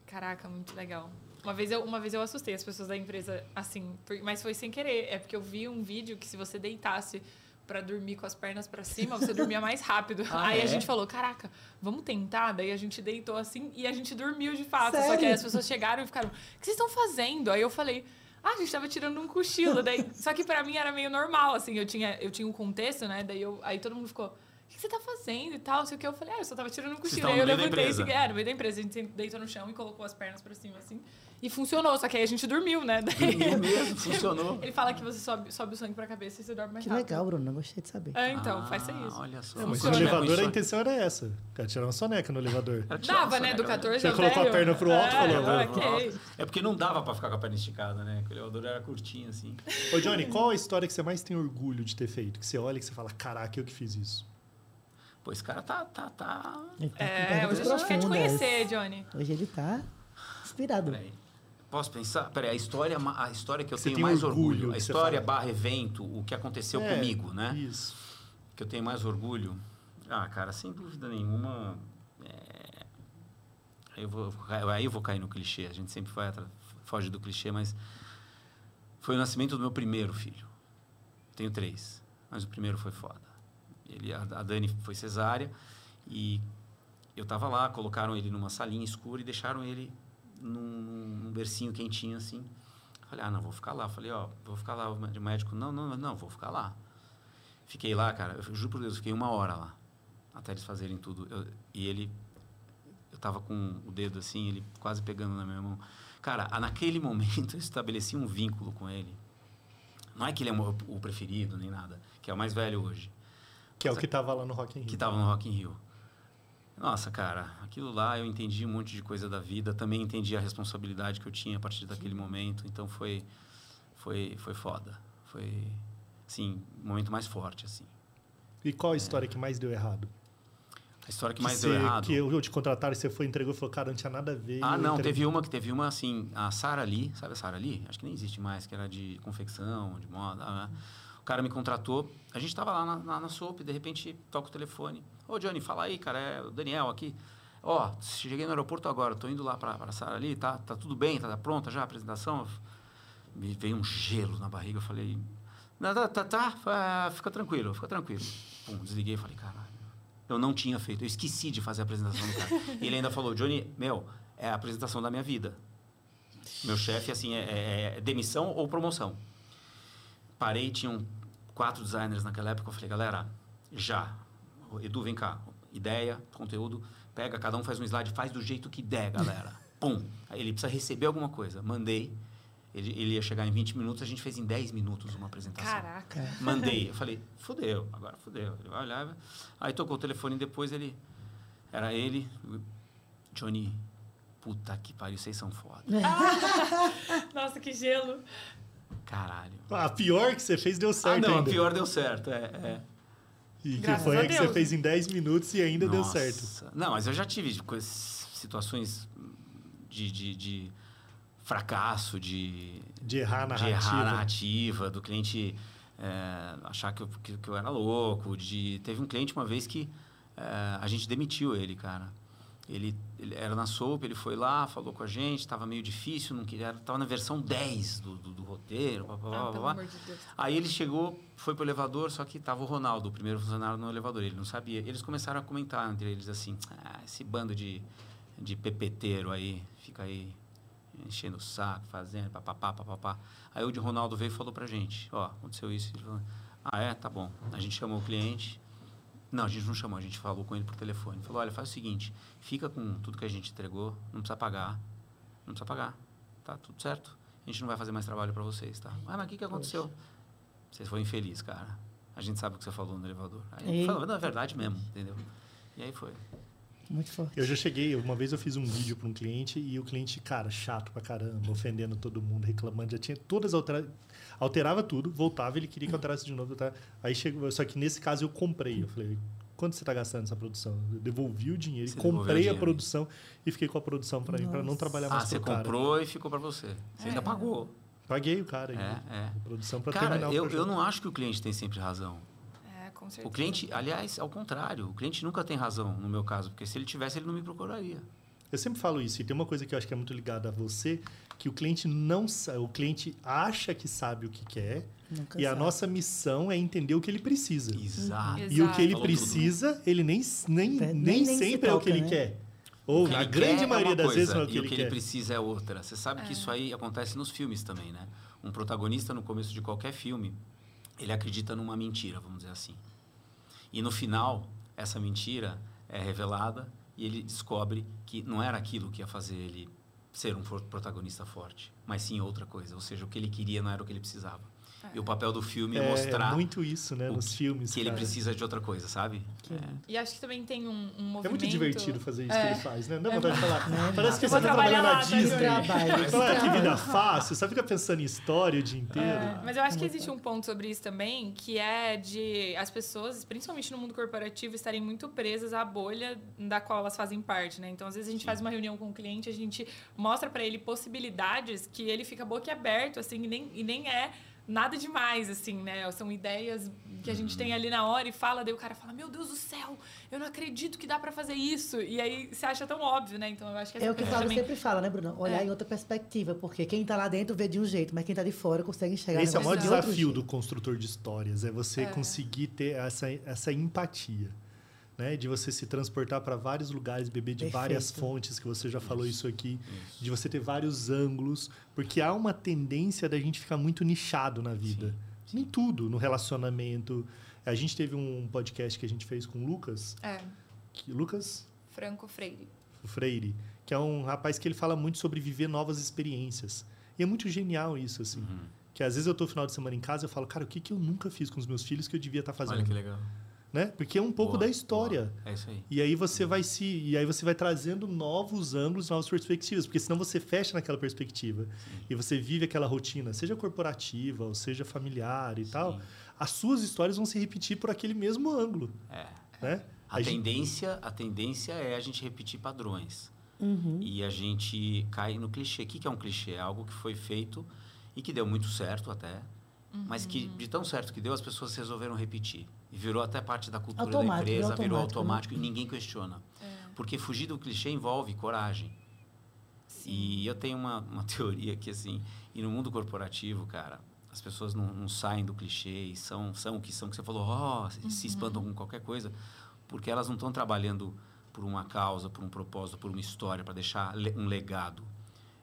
Caraca, muito legal. Uma vez, eu, uma vez eu assustei as pessoas da empresa assim, mas foi sem querer. É porque eu vi um vídeo que se você deitasse pra dormir com as pernas pra cima, você *laughs* dormia mais rápido. Ah, Aí é? a gente falou, caraca, vamos tentar? Daí a gente deitou assim e a gente dormiu de fato. Só Sério? que aí as pessoas chegaram e ficaram, o que vocês estão fazendo? Aí eu falei, ah, a gente tava tirando um cochilo. Daí, *laughs* só que pra mim era meio normal, assim, eu tinha, eu tinha um contexto, né? Daí eu, aí todo mundo ficou, o que você tá fazendo e tal? Não sei o que. Eu falei, ah, eu só tava tirando um cochilo. Aí eu levantei e segui- é, no meio da empresa. A gente deitou no chão e colocou as pernas pra cima, assim. E funcionou, só que aí a gente dormiu, né? Daí- *laughs* Dormiu mesmo, funcionou. Ele fala que você sobe, sobe o sangue pra cabeça e você dorme mais Que rápido. legal, Bruno. Gostei de saber. É, então, Ah, faça isso. Olha só. É, mas Se no eu elevador a intenção era essa. Quero tirar uma soneca no elevador. Dava, né? Do soneca, 14 Você colocou a perna pro alto e é, falou, ok. É porque não dava pra ficar com a perna esticada, né? Porque o elevador era curtinho, assim. Ô, Johnny, qual a história que você mais tem orgulho de ter feito? Que você olha e que você fala, caraca, eu que fiz isso. Pô, esse cara tá... tá, tá... Tá É, hoje a gente quer te conhecer, Johnny. Hoje ele tá inspirado. Peraí. Posso pensar? Peraí, a história, a história que eu Você tenho mais orgulho orgulho, a história barra evento, o que aconteceu É, comigo, né? Isso. que eu tenho mais orgulho? Ah, cara, sem dúvida nenhuma, é, eu vou, aí eu vou cair no clichê. A gente sempre vai foge do clichê, mas foi o nascimento do meu primeiro filho. Tenho três, mas o primeiro foi foda. Ele, a, a Dani foi cesárea e eu tava lá, colocaram ele numa salinha escura e deixaram ele num, num bercinho quentinho assim. Falei, ah, não, vou ficar lá. Falei, ó, vou ficar lá. O médico, não, não, não, vou ficar lá. Fiquei lá, cara, eu juro por Deus, fiquei uma hora lá. Até eles fazerem tudo. Eu- e ele, eu tava com o dedo assim, ele quase pegando na minha mão. Cara, a- naquele *laughs* momento eu estabeleci um vínculo com ele. Não é que ele é o preferido, nem nada, que é o mais velho hoje Que é o que tava lá no Rock in Rio. que estava no Rock in Rio. Nossa, cara, aquilo lá eu entendi um monte de coisa da vida, também entendi a responsabilidade que eu tinha a partir daquele momento, então foi foi foi foda. Foi assim, o momento mais forte assim. E qual a história que mais deu errado? A história que Que mais você- deu errado. Que eu, eu te contrataram e você foi, entregou e falou, cara, não tinha nada a ver. Ah, não, teve uma que teve uma assim, a Sara Lee, sabe a Sara Lee? Acho que nem existe mais, que era de confecção, de moda. né? O cara me contratou, a gente tava lá na, na, na SOP, de repente toca o telefone. Ô, Johnny, fala aí, cara, é o Daniel aqui. Ó, cheguei no aeroporto agora, tô indo lá pra, pra Sara Lee, tá, tá tudo bem, tá, tá pronta já a apresentação? Me veio um gelo na barriga, eu falei, tá, tá, tá, fica tranquilo, fica tranquilo. Pum, desliguei e falei, caralho. Eu não tinha feito, eu esqueci de fazer a apresentação do cara. E ele ainda falou, Johnny, meu, é a apresentação da minha vida. Meu chefe, assim, é, é- é demissão ou promoção. Parei, tinham quatro designers naquela época. Eu falei, galera, já. Edu, vem cá. Ideia, conteúdo. Pega, cada um faz um slide, faz do jeito que der, galera. *laughs* Pum. Aí ele precisa receber alguma coisa. Mandei. Ele, ele ia chegar em 20 minutos, a gente fez em 10 minutos uma apresentação. Caraca. Mandei. Eu falei, fudeu, agora fudeu. Ele vai olhar. vai- Aí tocou o telefone e depois ele. Era ele, Johnny. Puta que pariu, vocês são foda. *laughs* *laughs* Nossa, que gelo. Caralho. Ah, a pior que você fez deu Ah, certo não, ainda. pior deu certo. É, é. E que foi a a que você fez em 10 minutos e ainda deu Nossa. certo. Não, mas eu já tive coisas- situações de, de, de fracasso, de, De errar a de narrativa. errar a narrativa, do cliente é, achar que eu, que, que eu era louco. De... Teve um cliente uma vez que é, a gente demitiu ele, cara. Ele, ele era na sopa, ele foi lá, falou com a gente, estava meio difícil, não queria, estava na versão 10 do, do, do roteiro, blá, blá, Ah, blá, blá. de. Aí ele chegou, foi pro elevador, só que tava o Ronaldo, o primeiro funcionário no elevador. Ele não sabia. Eles começaram a comentar entre eles assim: ah, esse bando de, de pepeteiro aí, fica aí enchendo o saco, fazendo, papapá, papapá. Aí o de Ronaldo veio e falou pra gente: ó, aconteceu isso. Ele falou: ah, é? Tá bom. A gente chamou o cliente. Não, a gente não chamou, a gente falou com ele por telefone. Falou: olha, faz o seguinte, fica com tudo que a gente entregou, não precisa pagar. Não precisa pagar. Tá tudo certo. A gente não vai fazer mais trabalho pra vocês, tá? Ah, mas o que, que aconteceu? Você foi infeliz, cara. A gente sabe o que você falou no elevador. Aí ele E- falou, não, é verdade mesmo, entendeu? E aí foi. Muito forte. Eu já cheguei, uma vez eu fiz um vídeo para um cliente e o cliente, cara, chato pra caramba, ofendendo todo mundo, reclamando, já tinha todas alteradas. Alterava tudo, voltava, ele queria que alterasse de novo. tá? Aí chegou, só que nesse caso eu comprei. Eu falei, quanto você está gastando nessa produção? Eu devolvi o dinheiro, Você devolveu o comprei a dinheiro. produção e fiquei com a produção para mim, para não trabalhar Ah, mais você pro cara. comprou e ficou pra você. Você ainda É. pagou. Paguei o cara ainda. É, é. A produção para terminar o eu, projeto. eu não acho que o cliente tem sempre razão. É, com certeza. O cliente, aliás, ao contrário, o cliente nunca tem razão no meu caso, porque se ele tivesse, ele não me procuraria. Eu sempre falo isso, e tem uma coisa que eu acho que é muito ligada a você, que o cliente não o cliente acha que sabe o que quer, Nunca e a sabe. nossa missão é entender o que ele precisa. Exato. Exato. E o que ele Falou precisa, ele nem, nem, Nem- nem, nem se sempre é o que toca, ele né? quer. Ou, na ele grande quer é maioria uma das coisa, vezes, não é o que e ele o que quer. ele precisa é outra. Você sabe que isso aí acontece nos filmes também, né? Um protagonista, no começo de qualquer filme, ele acredita numa mentira, vamos dizer assim. E no final, essa mentira é revelada e ele descobre que não era aquilo que ia fazer ele ser um protagonista forte, mas sim outra coisa. Ou seja, o que ele queria não era o que ele precisava. E o papel do filme é, É, mostrar muito isso, né, nos filmes. que ele cara. precisa de outra coisa, sabe? É. E acho que também tem um, um movimento... É muito divertido fazer isso É. que ele faz, né? Não vontade de falar. *laughs* Parece que você tá trabalhando trabalhar na lá, Disney. Trabalho. Falar que vida fácil, você fica pensando em história o dia inteiro. É, mas eu acho que existe um ponto sobre isso também, que é de as pessoas, principalmente no mundo corporativo, estarem muito presas à bolha da qual elas fazem parte, né? Então, às vezes a gente faz uma reunião com o cliente, a gente mostra para ele possibilidades que ele fica boquiaberto, assim, e nem, e nem é nada demais, assim, né? São ideias que a gente tem ali na hora e fala, daí o cara fala, meu Deus do céu, eu não acredito que dá pra fazer isso. E aí você acha tão óbvio, né? Então eu acho que essa É o que o Fábio também... sempre fala, né, Bruno? Olhar É. em outra perspectiva, porque quem tá lá dentro vê de um jeito, mas quem tá de fora consegue enxergar Esse é o maior desafio do construtor de histórias, é você É. conseguir ter essa, essa empatia. Né? De você se transportar para vários lugares, beber de várias Perfeito. fontes, que você já falou isso aqui, de você ter vários ângulos, porque há uma tendência da gente ficar muito nichado na vida. Em tudo, no relacionamento. A gente teve um podcast que a gente fez com o Lucas, É, que, Lucas Franco Freire. Freire, que é um rapaz que ele fala muito sobre viver novas experiências. E é muito genial isso, assim. Uhum. Que às vezes eu tô final de semana em casa e eu falo, cara, o que, que eu nunca fiz com os meus filhos que eu devia estar fazendo? Olha que legal. Né? Porque é um pouco Boa, da história. boa. É isso aí. E aí você vai se. E aí você vai trazendo novos ângulos, novas perspectivas, porque senão você fecha naquela perspectiva. E você vive aquela rotina, seja corporativa ou seja familiar e tal. Sim. As suas histórias vão se repetir por aquele mesmo ângulo. É. Né? A, gente- tendência, a tendência é a gente repetir padrões. Uhum. E a gente cai no clichê. O que é um clichê? É algo que foi feito e que deu muito certo até, mas que de tão certo que deu, as pessoas resolveram repetir. E virou até parte da cultura da Automático, empresa, virou virou automático, né? automático e ninguém questiona. Porque fugir do clichê envolve coragem. Sim. E eu tenho uma, uma *laughs* teoria que, assim, e no mundo corporativo, cara, as pessoas não, não saem do clichê e são, são o que são, que você falou, ó, se- se espantam com qualquer coisa, porque elas não estão trabalhando por uma causa, por um propósito, por uma história, para deixar um legado.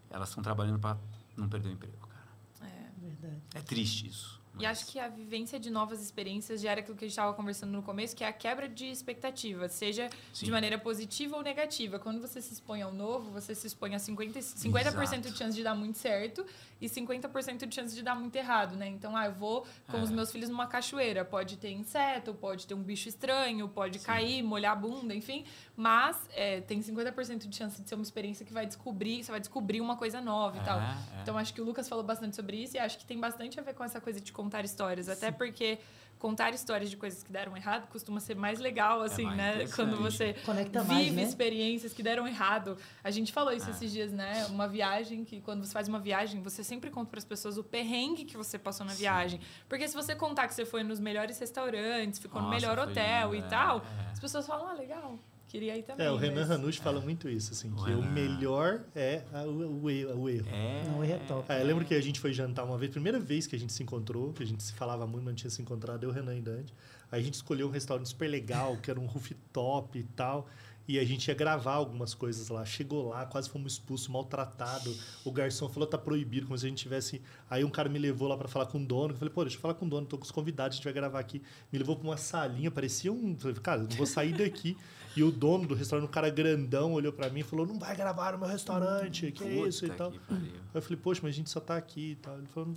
Elas estão trabalhando para não perder o emprego, cara. É. Verdade. É triste isso. E acho que a vivência de novas experiências gera aquilo que a gente estava conversando no começo, que é a quebra de expectativas, seja Sim. de maneira positiva ou negativa. Quando você se expõe ao novo, você se expõe a 50%, 50 de chance de dar muito certo e 50% de chance de dar muito errado, né? Então, ah, eu vou com os É. meus filhos numa cachoeira. Pode ter inseto, pode ter um bicho estranho, pode cair, molhar a bunda, enfim. Mas é, tem 50% de chance de ser uma experiência que vai descobrir, você vai descobrir uma coisa nova e tal. É, é. Então, acho que o Lucas falou bastante sobre isso e acho que tem bastante a ver com essa coisa de contar histórias. Até porque contar histórias de coisas que deram errado costuma ser mais legal, assim, mais né? Quando você Conecta vive mais, né? experiências que deram errado. A gente falou isso É. esses dias, né? Uma viagem que, quando você faz uma viagem, você sempre conta para as pessoas o perrengue que você passou na Sim. viagem. Porque se você contar que você foi nos melhores restaurantes, ficou no Nossa, melhor foi hotel lindo, e é, tal, é. as pessoas falam, ah, legal, queria ir também. É, o Renan mas- Hanush fala muito isso, assim, O que o Renan. melhor é a- o, o erro. o erro. É. Não, erro é top. Ah, eu lembro que a gente foi jantar uma vez, primeira vez que a gente se encontrou, que a gente se falava muito, mas não tinha se encontrado, eu, Renan e Dante. Aí a gente escolheu um restaurante super legal, que era um rooftop e tal. E a gente ia gravar algumas coisas lá. Chegou lá, quase fomos expulsos, maltratado. O garçom falou tá proibido, como se a gente tivesse. Aí um cara me levou lá para falar com o dono. Eu falei, pô, deixa eu falar com o dono, tô com os convidados, a gente vai gravar aqui. Me levou para uma salinha, parecia um. Falei, cara, não vou sair daqui. *laughs* E o dono do restaurante, um cara grandão, olhou para mim e falou: não vai gravar no meu restaurante, que é isso e Puta tal. Aí eu falei, poxa, mas a gente só tá aqui e tal. Ele falou,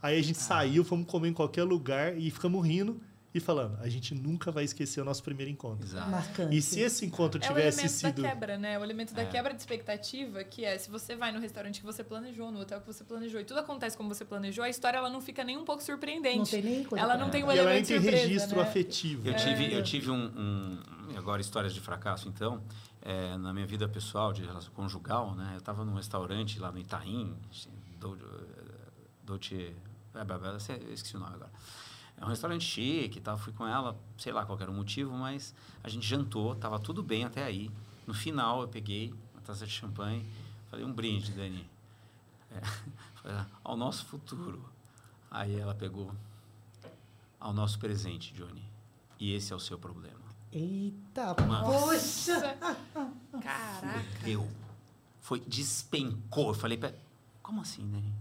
Aí a gente saiu, fomos comer em qualquer lugar e ficamos rindo e falando, a gente nunca vai esquecer o nosso primeiro encontro. Exato. Marcante. E se esse encontro É o tivesse elemento sido. da quebra, né? O elemento da É. quebra de expectativa, que é se você vai no restaurante que você planejou, no hotel que você planejou, e tudo acontece como você planejou, a história ela não fica nem um pouco surpreendente. Não tem nem coisa ela não tem o E ela elemento tem surpresa, registro né? afetivo. Eu tive, É. eu tive um, um- Agora, histórias de fracasso, então. é, na minha vida pessoal, de relação conjugal, né? Eu estava num restaurante lá no Itaim, do, Dolce... é, blá, blá, eu esqueci o nome agora. É um restaurante chique e tal. Fui com ela, sei lá qual era o motivo, mas a gente jantou, tava tudo bem até aí. No final, eu peguei uma taça de champanhe, falei, um brinde, Dani. É, *laughs* falei, ao nosso futuro. Aí ela pegou, ao nosso presente, Johnny. E esse é o seu problema. Eita, Nossa. poxa! Caraca. Eu. Foi, despencou. Eu falei, "Pera, como assim, Dani?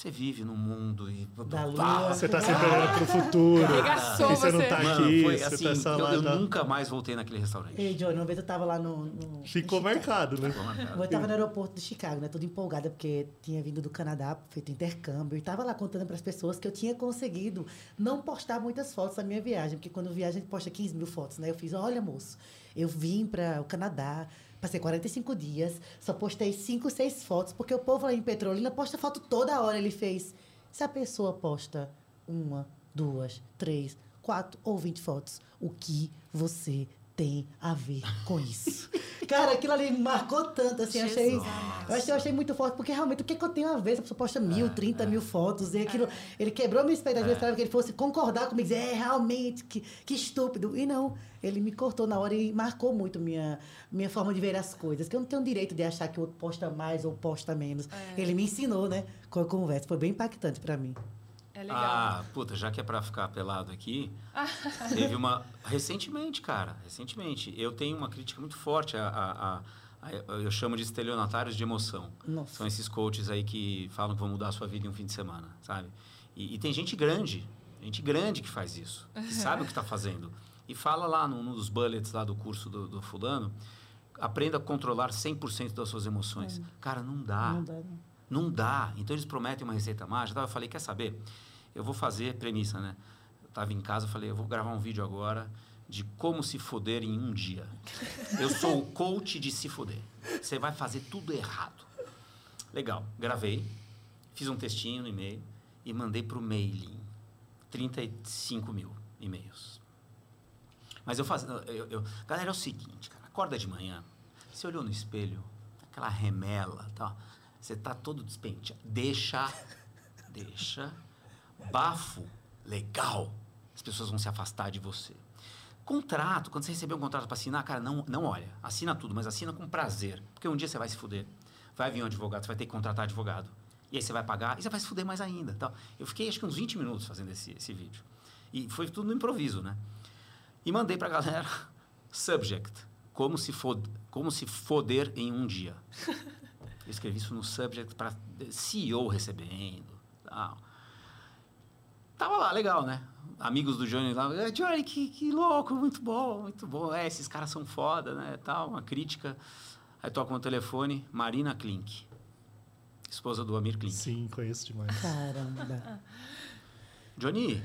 Você vive no mundo e... Da lua. Ah, Você tá sempre olhando pro futuro. Arregaçou que você não você. tá Mano, aqui, foi você assim, tá eu, eu nunca mais voltei naquele restaurante. Ei, Johnny, uma vez eu tava lá no. no Ficou no Chicago. né? Ficou marcado. Eu tava no aeroporto de Chicago, né? Toda empolgada, porque tinha vindo do Canadá, feito intercâmbio. E tava lá contando para as pessoas que eu tinha conseguido não postar muitas fotos da minha viagem. Porque quando viaja, a gente posta 15 mil fotos, né? Eu fiz, olha, moço, eu vim para o Canadá, passei 45 dias, só postei 5, 6 fotos, porque o povo lá em Petrolina posta foto toda hora. Ele fez, se a pessoa posta uma, duas, três, quatro ou 20 fotos, o que você tem a ver com isso? *laughs* Cara, aquilo ali me marcou tanto, assim, eu achei, eu achei, eu achei muito forte, porque realmente o que, que eu tenho a ver? Se a pessoa posta mil, É, trinta mil fotos, e aquilo, É. ele quebrou minha expectativa, eu esperava que ele fosse concordar comigo, dizer, é, realmente, que, que estúpido. E não, ele me cortou na hora e marcou muito minha, minha forma de ver as coisas, que eu não tenho direito de achar que o outro posta mais ou posta menos. É. Ele me ensinou, né, com a conversa, foi bem impactante pra mim. É legal. Ah, puta, já que é pra ficar pelado aqui, *laughs* teve uma. Recentemente, cara, recentemente. Eu tenho uma crítica muito forte a. a- a- eu chamo de estelionatários de emoção. Nossa. São esses coaches aí que falam que vão mudar a sua vida em um fim de semana, sabe? E, e tem gente grande, gente grande que faz isso, que *laughs* sabe o que está fazendo. E fala lá num, num dos bullets lá do curso do, do fulano, aprenda a controlar 100% das suas emoções. Cara, não dá. Não dá, não. Não dá. Então eles prometem uma receita mágica. Eu falei, quer saber? Eu vou fazer premissa, né? Eu estava em casa, falei, eu vou gravar um vídeo agora de como se foder em um dia. Eu sou o coach de se foder. Você vai fazer tudo errado. Legal. Gravei, fiz um textinho no e-mail e mandei para o mailing. 35 mil e-mails. Mas eu faço. Eu, eu- galera, é o seguinte, cara. Acorda de manhã. Você olhou no espelho, aquela remela tal. Você tá todo despenteado. Deixa. Deixa. Bafo. Legal. As pessoas vão se afastar de você. Contrato, quando você receber um contrato para assinar, cara, não, não olha. Assina tudo, mas assina com prazer. Porque um dia você vai se fuder. Vai vir um advogado, você vai ter que contratar advogado. E aí você vai pagar e você vai se fuder mais ainda. Tal. Eu fiquei acho que uns 20 minutos fazendo esse, esse vídeo. E foi tudo no improviso, né? E mandei pra galera *laughs* subject, como se, fod como se foder em um dia. *laughs* Eu escrevi isso no subject para CEO recebendo. Tal. Tava lá, legal, né? Amigos do Johnny lá, "É, Johnny, que, que louco, muito bom, muito bom. É, esses caras são foda, né? Tal, uma crítica. Aí toca no telefone, Marina Klink, esposa do Amir Klink. Sim, conheço demais. Caramba. *laughs* Johnny,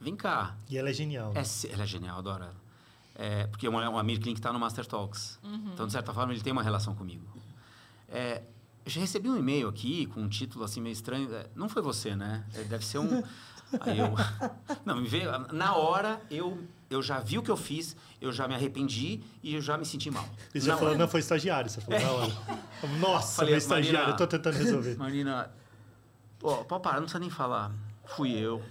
vem cá. E ela é genial. né? É, ela é genial, adoro ela. É, porque o Amir Klink está no Master Talks. Então, de certa forma, ele tem uma relação comigo. É, eu já recebi um e-mail aqui com um título assim meio estranho. É, não foi você, né? É, Deve ser um. *laughs* Aí eu. *laughs* Não, me veio. Na hora, eu, eu já vi o que eu fiz, eu já me arrependi e eu já me senti mal. E você Na falou, hora. não, foi estagiário. Você falou na *laughs* hora. Nossa, Falei, meu estagiário, eu tô tentando resolver. Marina, ó, pode parar, não precisa nem falar. Fui eu,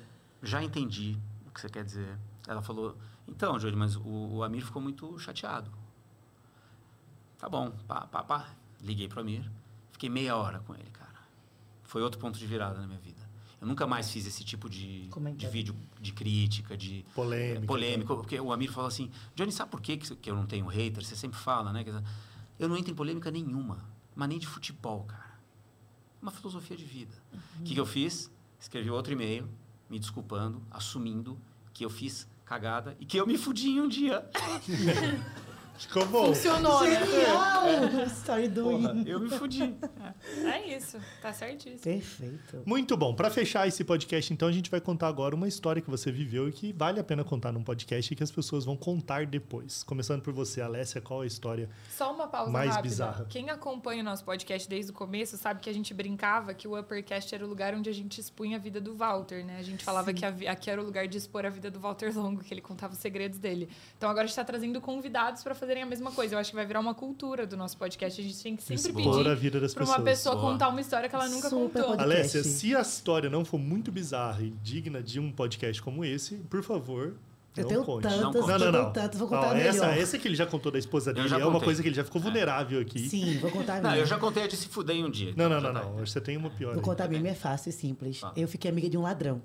já entendi o que você quer dizer. Ela falou, então, Júlio, mas o, o Amir ficou muito chateado. Tá bom, pá, pá, pá. Liguei pro Amir, fiquei meia hora com ele, cara. Foi outro ponto de virada na minha vida. Eu nunca mais fiz esse tipo de, Comentário. de vídeo de crítica, de Polêmica. é, polêmico, porque o Amir falou assim, Johnny, sabe por que que eu não tenho hater? Você sempre fala, né? Eu não entro em polêmica nenhuma, mas nem de futebol, cara. Uma filosofia de vida. O que, que eu fiz? Escrevi outro e-mail, me desculpando, assumindo que eu fiz cagada e que eu me fudi em um dia. *laughs* Ficou bom. Funcionou, né? Genial! Story Porra, doing. eu me fudi. É isso, tá certíssimo. Perfeito. Muito bom. Pra fechar esse podcast, então, a gente vai contar agora uma história que você viveu e que vale a pena contar num podcast e que as pessoas vão contar depois. Começando por você, Alessia, qual é a história? Só uma pausa Mais rápida. bizarra. Quem acompanha o nosso podcast desde o começo sabe que a gente brincava que o Uppercast era o lugar onde a gente expunha a vida do Walter, né? A gente falava que a vi- aqui era o lugar de expor a vida do Walter Longo, que ele contava os segredos dele. Então agora a gente está trazendo convidados para fazerem a mesma coisa. Eu acho que vai virar uma cultura do nosso podcast. A gente tem que sempre Expor a pedir vida das para uma pessoas. pessoa Boa. contar uma história que ela nunca Super contou. podcast. Alessia, se a história não for muito bizarra e digna de um podcast como esse, por favor, Eu não tenho conte. tantas, Não. Não, não, eu não. tenho tantas, vou contar a essa, melhor. essa que ele já contou da esposa dele é uma coisa que ele já ficou vulnerável aqui. Sim, vou contar a Não, minha. eu já contei a de se fuder em um dia. Não, então não, não, tá. não. Você tem uma pior. Vou aí. contar a minha, é fácil e simples. Tá. Eu fiquei amiga de um ladrão.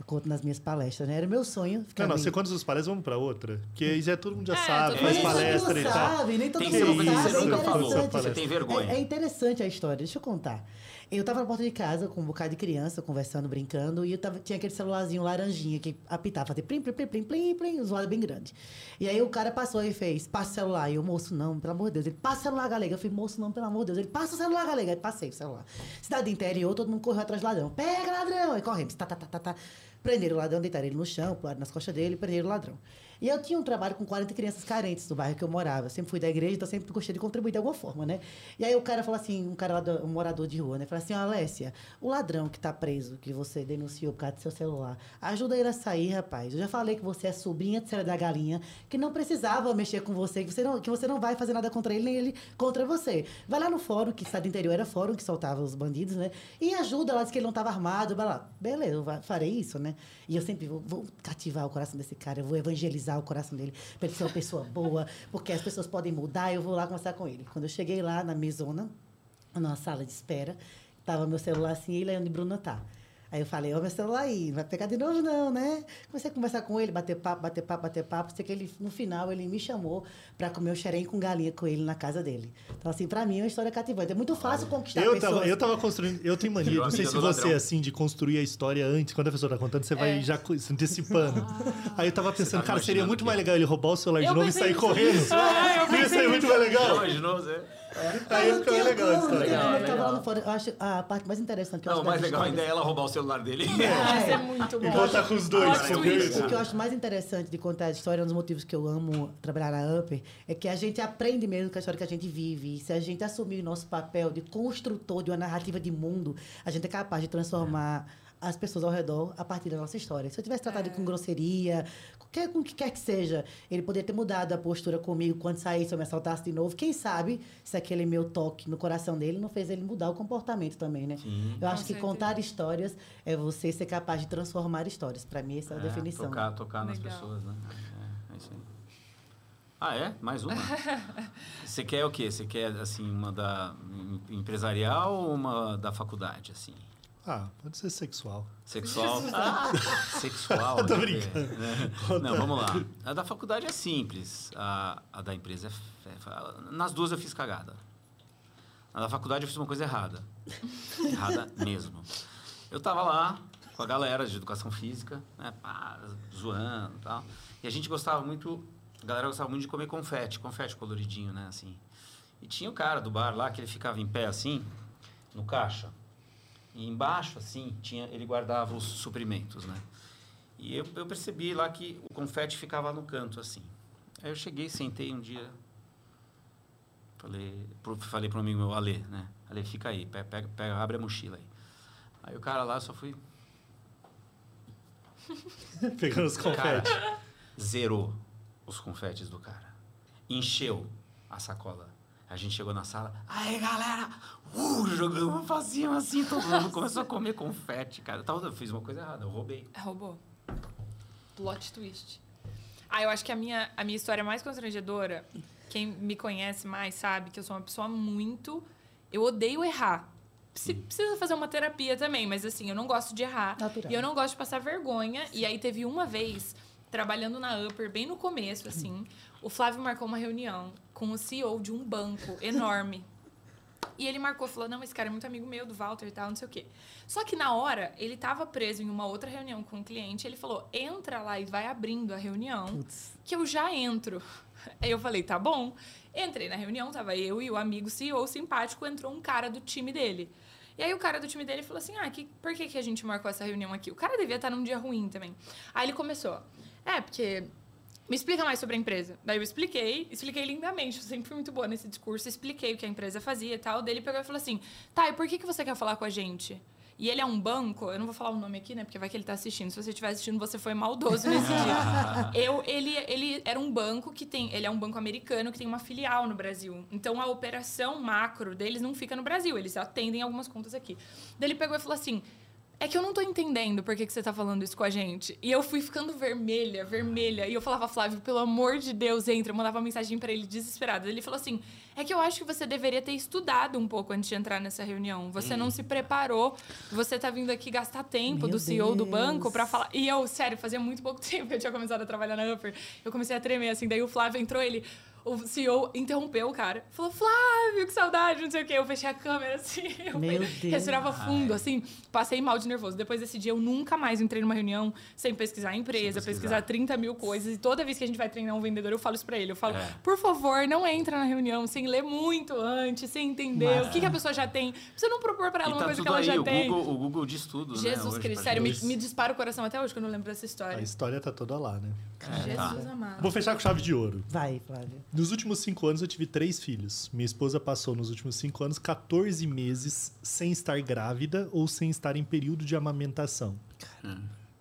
Eu conto nas minhas palestras, né? Era meu sonho ficar Não, não, você conta suas palestras, vamos pra outra. Porque aí já todo mundo já É, sabe, todo faz mundo nem palestra todo e mundo tal. sabe, nem todo Tem mundo ser uma coisa que sabe, você é nunca falou. interessante. Você tem vergonha. É, é interessante a história, deixa eu contar. Eu tava na porta de casa com um bocado de criança, conversando, brincando, e eu tava, tinha aquele celularzinho laranjinha que apitava, fazia plim, plim, plim, plim, plim, plim, um zoado bem grande. E aí o cara passou e fez, passa o celular. E eu, moço, não, pelo amor de Deus. Ele, passa o celular, galega. Eu falei, moço, não, pelo amor de Deus. Ele, passa o celular, galega. Aí passei o celular. Cidade interior, todo mundo correu atrás do ladrão. Pega, ladrão! Aí corremos, tá, tá, tá, tá, tá. Prenderam o ladrão, deitaram ele no chão, pularam nas costas dele, prenderam o ladrão. E eu tinha um trabalho com 40 crianças carentes do bairro que eu morava. Eu sempre fui da igreja, então sempre gostei de contribuir de alguma forma, né? E aí o cara falou assim, um cara lá, do, um morador de rua, né? Falou assim, Alessia, o ladrão que tá preso, que você denunciou por causa do seu celular, ajuda ele a sair, rapaz. Eu já falei que você é sobrinha de Célia da Galinha, que não precisava mexer com você, que você não, que você não vai fazer nada contra ele, nem ele contra você. Vai lá no fórum, que está do interior, era fórum que soltava os bandidos, né? E ajuda lá, diz que ele não estava armado, vai lá. Beleza, eu farei isso, né? E eu sempre vou, vou cativar o coração desse cara, eu vou evangelizar o coração dele, para ele ser uma pessoa boa, porque as pessoas podem mudar, eu vou lá conversar com ele. Quando eu cheguei lá na mesona, numa sala de espera, tava meu celular assim, e ele onde Bruna tá. Aí eu falei, ó, meu celular aí, não vai pegar de novo não, né? Comecei a conversar com ele, bater papo, bater papo, bater papo. Sei que ele, no final, ele me chamou para comer o xerém com galinha com ele na casa dele. Então, assim, para mim é uma história cativante. É muito fácil conquistar Eu pessoas. tava, eu tava construindo. Eu tenho mania, não sei se você é assim, de construir a história antes. Quando a pessoa tá contando, você vai É. já co- se antecipando. Aí eu tava pensando, tá cara, seria muito mais legal ele roubar o celular de Eu novo e sair nisso. correndo. Ah, eu pensei ser muito mais legal. Imaginou você? Aí fica mais legal a história. Legal, eu tava legal. lá no fórum, eu acho a parte mais interessante que eu Não, acho mais legal ainda é ela roubar o celular dele. Vai ser muito bom. Igual tá com os dois. Twist. O que eu acho mais interessante de contar a história, um dos motivos que eu amo trabalhar na Upper, é que a gente aprende mesmo com a história que a gente vive. E se a gente assumir o nosso papel de construtor de uma narrativa de mundo, a gente é capaz de transformar as pessoas ao redor a partir da nossa história. Se eu tivesse tratado com grosseria, qualquer, com o que quer que seja, ele poderia ter mudado a postura comigo quando saísse ou me assaltasse de novo. Quem sabe se aquele meu toque no coração dele não fez ele mudar o comportamento também, né? Sim. Eu acho Com que certeza. contar histórias é você ser capaz de transformar histórias. Para mim, essa é a definição. Tocar, tocar nas pessoas, né? É, é isso aí. Ah, é? Mais uma? *laughs* Você quer o quê? Você quer, assim, uma da em- empresarial ou uma da faculdade, assim? Ah, pode ser sexual. Sexual? Ah, *laughs* sexual. Tô né? brincando. Né? Não, vamos lá. A da faculdade é simples. A, a da empresa é, é- Nas duas eu fiz cagada. Na da faculdade eu fiz uma coisa errada. Errada *laughs* mesmo. Eu tava lá com a galera de educação física, né? pá, zoando e tal. E a gente gostava muito. A galera gostava muito de comer confete, confete coloridinho, né? Assim. E tinha o cara do bar lá que ele ficava em pé assim, no caixa. E embaixo, assim, tinha, ele guardava os suprimentos, né? E eu, eu percebi lá que o confete ficava no canto, assim. Aí eu cheguei, sentei um dia. Falei pro, falei pro amigo meu, Ale, né? Ale, fica aí, pega, pega, abre a mochila aí. Aí o cara lá só fui. *laughs* Pegando os Cara, confetes. zerou os confetes do cara. Encheu a sacola. A gente chegou na sala. Aí, galera! Uh, jogamos pra cima assim, todo mundo começou a comer confete, cara. Eu, fiz uma coisa errada, eu roubei. Roubou. Plot twist. Ah, eu acho que a minha, a minha história mais constrangedora, quem me conhece mais sabe que eu sou uma pessoa muito. Eu odeio errar. Preci- Precisa fazer uma terapia também, mas assim, eu não gosto de errar. Natural. E eu não gosto de passar vergonha. E aí teve uma vez, trabalhando na Upper, bem no começo, assim, o Flávio marcou uma reunião com o CEO de um banco enorme. E ele marcou, falou: Não, esse cara é muito amigo meu, do Walter e tal, não sei o quê. Só que na hora, ele tava preso em uma outra reunião com um cliente. Ele falou: Entra lá e vai abrindo a reunião, Putz. que eu já entro. *laughs* Aí eu falei: Tá bom. Entrei na reunião, tava eu e o amigo CEO simpático, entrou um cara do time dele. E aí o cara do time dele falou assim: Ah, que, por que, que a gente marcou essa reunião aqui? O cara devia estar num dia ruim também. Aí ele começou: É, porque me explica mais sobre a empresa. Daí eu expliquei, expliquei lindamente, eu sempre fui muito boa nesse discurso, expliquei o que a empresa fazia e tal. Daí ele pegou e falou assim: tá, e por que, que você quer falar com a gente? E ele é um banco, eu não vou falar o nome aqui, né? Porque vai que ele tá assistindo. Se você estiver assistindo, você foi maldoso nesse dia. *laughs* Eu, ele, ele era um banco que tem. Ele é um banco americano que tem uma filial no Brasil. Então a operação macro deles não fica no Brasil, eles atendem algumas contas aqui. Daí ele pegou e falou assim: é que eu não tô entendendo por que, que você tá falando isso com a gente. E eu fui ficando vermelha, vermelha. E eu falava, Flávio, pelo amor de Deus, entra. Eu mandava uma mensagem pra ele desesperada. Ele falou assim: é que eu acho que você deveria ter estudado um pouco antes de entrar nessa reunião. Você não se preparou. Você tá vindo aqui gastar tempo Meu do CEO do Deus. banco pra falar. E eu, sério, fazia muito pouco *laughs* tempo que eu tinha começado a trabalhar na Upper. Eu comecei a tremer assim. Daí o Flávio entrou, ele. O CEO interrompeu o cara. Falou, Flávio, que saudade, não sei o quê. Eu fechei a câmera *laughs* assim. Eu Meu Deus. Respirava fundo, assim. Passei mal de nervoso. Depois desse dia, eu nunca mais entrei numa reunião sem pesquisar a empresa, pesquisar. pesquisar. 30 mil coisas. E toda vez que a gente vai treinar um vendedor, eu falo isso pra ele. Eu falo, É. por favor, não entra na reunião sem ler muito antes, sem entender o que, que a pessoa já tem. Pra você não propor pra ela E uma tá coisa que ela aí, já o tem. Google, o Google diz tudo, né? Jesus hoje, Cristo, sério, me, me dispara o coração até hoje que eu não lembro dessa A história. história tá toda lá, né? É, tá. Jesus amado. Vou fechar com chave de ouro. Vai, Flávio. Nos últimos cinco anos eu tive três filhos. Minha esposa passou nos últimos cinco anos 14 meses sem estar grávida ou sem estar em período de amamentação.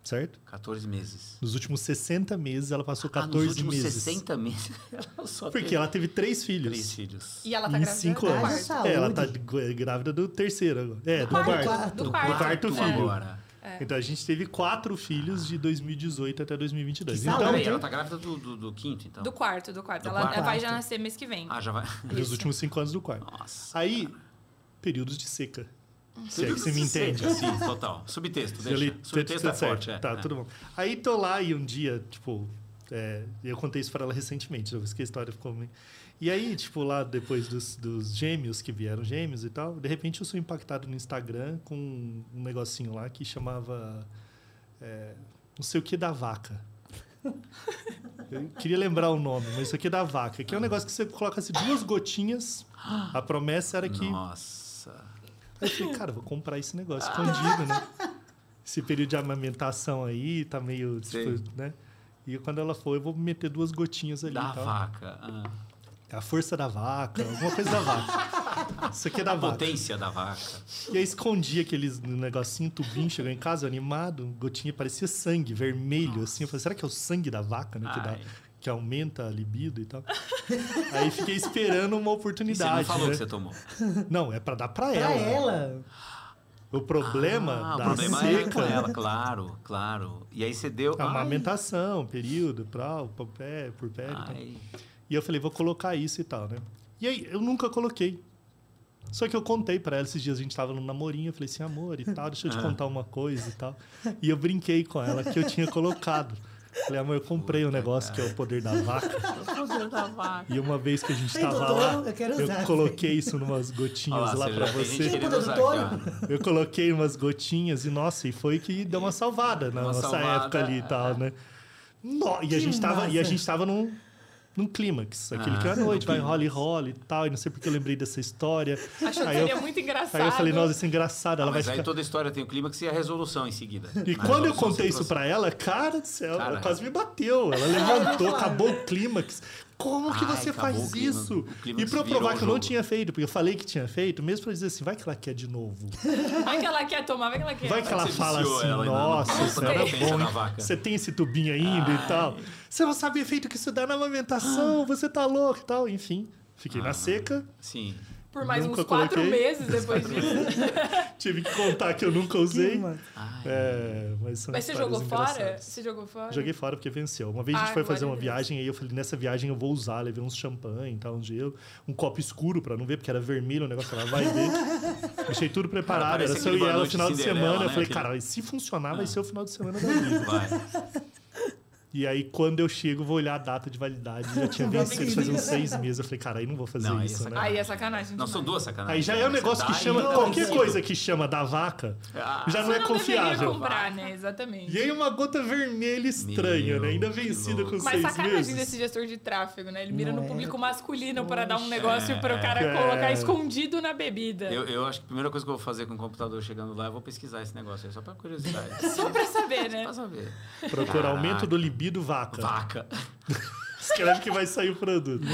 Certo? 14 meses. Nos últimos 60 meses ela passou Ah, 14 nos últimos meses. 60 meses, *laughs* ela só Porque teve ela teve três filhos. três filhos. E ela tá em grávida cinco do anos. Quarto. É, ela tá grávida do terceiro agora. É, do, quarto, quarto. quarto. Do Do quarto. quarto filho. Agora. Então a gente teve quatro filhos de 2018 até 2022. Que Então, ela tá grávida do, do, do quinto, então? Do quarto, do quarto. Do ela quarto. vai já nascer mês que vem. Ah, já vai. *laughs* dos últimos cinco anos do quarto. Nossa. Aí, períodos de seca. Se é que você me entende. Sim, total. Subtexto, Eu li- deixa. Subtexto tudo é forte, é. Tá, é. tudo bom. Aí tô lá e um dia, tipo, é, eu contei isso pra ela recentemente, eu que a história ficou meio... E aí, tipo, lá depois dos, dos gêmeos, que vieram gêmeos e tal, de repente eu sou impactado no Instagram com um negocinho lá que chamava é, não sei o que da vaca. Eu queria lembrar o nome, mas isso aqui é da vaca, que é um negócio que você coloca assim, duas gotinhas, a promessa era que Nossa. Aí eu falei, cara, vou comprar esse negócio escondido, né? Esse período de amamentação aí tá meio, tipo, né? E quando ela for, eu vou meter duas gotinhas ali Da vaca. ah. A força da vaca, alguma coisa da vaca. Isso aqui é da A vaca. potência da vaca. E aí escondi aqueles negocinho, tubinho, chegou em casa animado, gotinha, parecia sangue, vermelho, assim. Eu falei, será que é o sangue da vaca, né? Que, dá, Ai. que aumenta a libido e tal. aí fiquei esperando uma E você não oportunidade, falou né? que você tomou. Não, é pra dar pra Pra ela. ela. O problema Ah, da o problema seca... é com ela, claro, claro. E aí você deu. A amamentação, período, pral, por pé, por pé. e tal. E eu falei, vou colocar isso e tal, né? E aí, eu nunca coloquei. Só que eu contei pra ela esses dias, a gente tava num namorinho, eu falei assim, amor e tal, deixa eu te Ah. contar uma coisa e tal. E eu brinquei com ela que eu tinha colocado. Falei, amor, eu comprei um Puta, negócio que é o poder da vaca. *laughs* da vaca. E uma vez que a gente Ei, tava doutor, lá, eu quero usar. eu coloquei isso numas gotinhas olha lá, lá você pra você. Poder usar. Eu coloquei umas gotinhas e, nossa, e foi que deu uma salvada na Uma nossa salvada, época ali e tal, né? No- e, a gente tava, e a gente tava num, num clímax. Aquele Ah, que é a noite, vai no rola e tal. E não sei porque eu lembrei dessa história. Achou que Aí eu- seria muito engraçado. *laughs* Aí eu falei, nossa, isso é engraçado. Ela Ah, vai mas aí ficar... toda a história tem o clímax e a resolução em seguida. E Na quando eu contei isso pra ela, cara do céu, Cara. ela quase me bateu. Ela levantou, acabou o clímax. Como que Ai, você faz o clímax. isso? E pra provar que eu não tinha feito, porque eu falei que tinha feito, mesmo pra dizer assim, vai que ela quer de novo. *laughs* Vai que ela quer tomar, vai que ela quer. Vai que ela fala assim, ela nossa, isso era bom, da hein? vaca." Você tem esse tubinho ainda e Ai. tal. Você não sabe o efeito que isso dá na amamentação, *gasps* você tá louco e tal. Enfim, fiquei na Ah. seca, Sim. Por mais Nunca uns quatro coloquei. meses depois disso. *laughs* tive que contar que eu nunca usei. Ai, É, mas são Mas você jogou fora? Você jogou fora? Joguei fora porque venceu. Uma vez a gente Ah, foi fazer uma Deus. viagem, aí eu falei, nessa viagem eu vou usar. Levei uns champanhe, tal, um gelo, um copo escuro pra não ver, porque era vermelho o negócio, ela vai ver. *laughs* Deixei tudo preparado, Cara, era parece só eu e ela final de Cinderela, semana. Eu né? falei, Aquele- cara, se funcionar, vai Ah. ser o final de semana da *laughs* vida. vai. E aí, quando eu chego, vou olhar a data de validade. Já tinha *laughs* vencido fazia uns seis meses. Eu falei, cara, aí não vou fazer Não, aí é isso, né? sacanagem. Aí é sacanagem. Não, são duas sacanagens. Aí já é um negócio que chama. não Qualquer vencido. coisa que chama da vaca Ah, já não é não confiável. comprar, né? Exatamente. E aí uma gota vermelha estranha, Meu, né? Ainda vencida com Mas seis sacanagem meses. desse gestor de tráfego, né? Ele mira Não no é? público masculino para dar um negócio para o cara É. colocar escondido na bebida. Eu, eu acho que a primeira coisa que eu vou fazer com o computador chegando lá, eu vou pesquisar esse negócio aí, só pra curiosidade. *laughs* Só pra saber, né? pra saber. Procura Caraca. aumento do libido vaca. Vaca. *laughs* Escreve que vai sair o produto.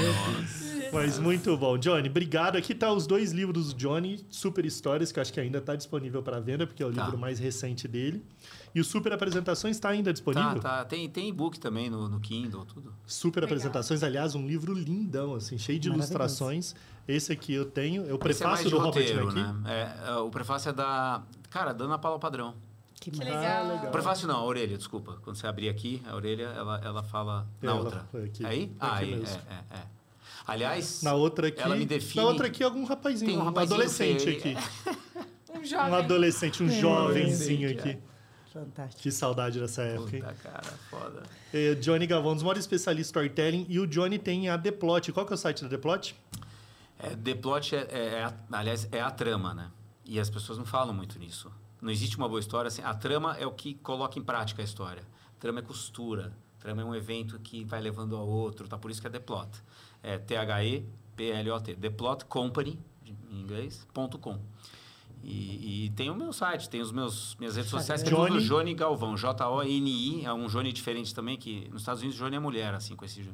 Mas muito bom. Johnny, obrigado. Aqui tá os dois livros do Johnny, Super Histórias, que eu acho que ainda tá disponível para venda, porque é o Tá. livro mais recente dele. E o Super Apresentações está ainda disponível? Tá, tá. Tem, tem e-book também no, no Kindle, tudo. Super Legal. Apresentações, aliás, um livro lindão, assim, cheio de ilustrações. Esse aqui eu tenho, é o é prefácio mais de do Robert roteiro, McKee. né? É, é, o prefácio é da... Cara, da Ana Paula Padrão. Que Que legal. Ah, legal. Prefácio não, a orelha, desculpa. Quando você abrir aqui, a orelha, ela, ela fala na Ela outra. aqui. Aí? Ah, Aqui aí, mesmo. é, é, é. Aliás, Na outra aqui, ela me define... na outra aqui algum rapazinho, Tem um um, rapazinho adolescente feio. aqui. *laughs* Um jovem. Um adolescente, um É, jovenzinho adolescente, aqui. Fantástico. Que saudade dessa época, hein? Puta, cara, foda. É, Johnny Galvão, um dos maiores especialistas em storytelling. E o Johnny tem a The Plot. Qual que é o site da The Plot? É, The plot é, é- é aliás, é a trama, né? E as pessoas não falam muito nisso. Não existe uma boa história assim. A trama é o que coloca em prática a história. Trama é costura. Trama é um evento que vai levando ao outro, tá? Por isso que é The Plot. É T-H-E-P-L-O-T. The Plot Company, em inglês, ponto .com. E, e tem o meu site, tem os meus minhas redes sociais, que é Johnny- tudo Johnny Galvão, J-O-N-I, é um Johnny diferente também, que nos Estados Unidos Johnny é mulher, assim, com esse Jo-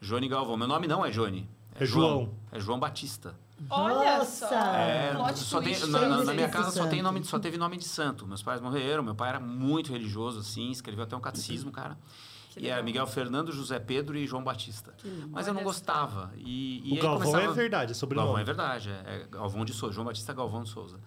Johnny Galvão. Meu nome não é Johnny, É João. É João Batista. Olha Nossa! só. É, plot só tem- na, na- na minha casa só, tem nome, só teve nome de santo. Meus pais morreram, meu pai era muito religioso, assim, escreveu até um catecismo, cara. Que e era. Miguel Fernando, José Pedro e João Batista. Mas eu não gostava. E, e o aí Galvão começava- é verdade, é sobrenome. Galvão é verdade, é, é Galvão de Souza, João Batista Galvão de Souza.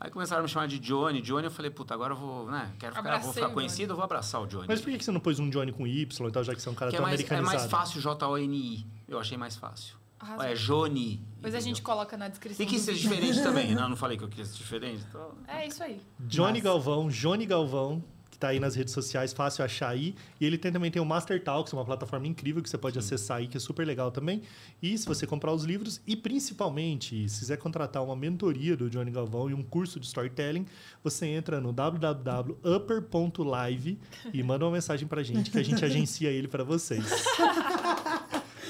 Aí começaram a me chamar de Johnny, Johnny, eu falei, puta, agora eu vou, né, quero ficar, vou ficar conhecido, eu vou abraçar o Johnny. Mas por que que você não pôs um Johnny com Y, então, já que você é um cara que é tão mais, é americanizado? mais fácil J-O-N-I, eu achei mais fácil. Arrasou. É Johnny. Depois a gente coloca na descrição. E quis do ser diferente *laughs* também, não, não falei que eu quis ser diferente, então... É isso aí. Johnny. Galvão, Johnny Galvão, que tá aí nas redes sociais, fácil achar aí. E ele tem, também tem o Master Talks, uma plataforma incrível que você pode acessar aí, que é super legal também. E se você comprar os livros, e principalmente, se quiser contratar uma mentoria do Johnny Galvão e um curso de storytelling, você entra no www.upper.live e manda uma mensagem pra gente que a gente *laughs* agencia ele pra vocês. *laughs*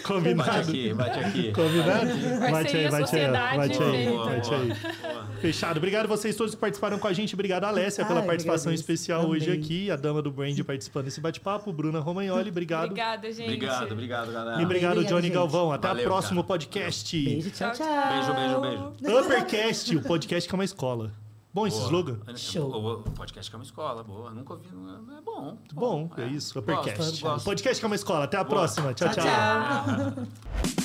Bate Combinado? aqui, bate aqui. Combinado? Parceria, Bate aí, bate aí, bate aí, bate aí. Fechado. Obrigado a vocês todos que participaram com a gente. Obrigado, Alessia, pela Ai, participação especial hoje Amei. aqui. A dama do Brand participando desse bate-papo. Bruna Romagnoli, obrigado. Obrigada, gente. Obrigado, obrigado, galera. E obrigado, Obrigada, Johnny gente. Galvão. Até o próximo cara. podcast. Beijo, Tchau, tchau. Beijo, beijo, beijo. Uppercast, o podcast que é uma escola. Bom esse Boa. slogan? Show. O, podcast que é uma escola, boa. Nunca ouvi. não é- É bom. Bom, é isso. Uppercast. Gosto, O gosto. podcast que é uma escola. Até a Boa. próxima. tchau. Tchau, tchau. tchau. *laughs*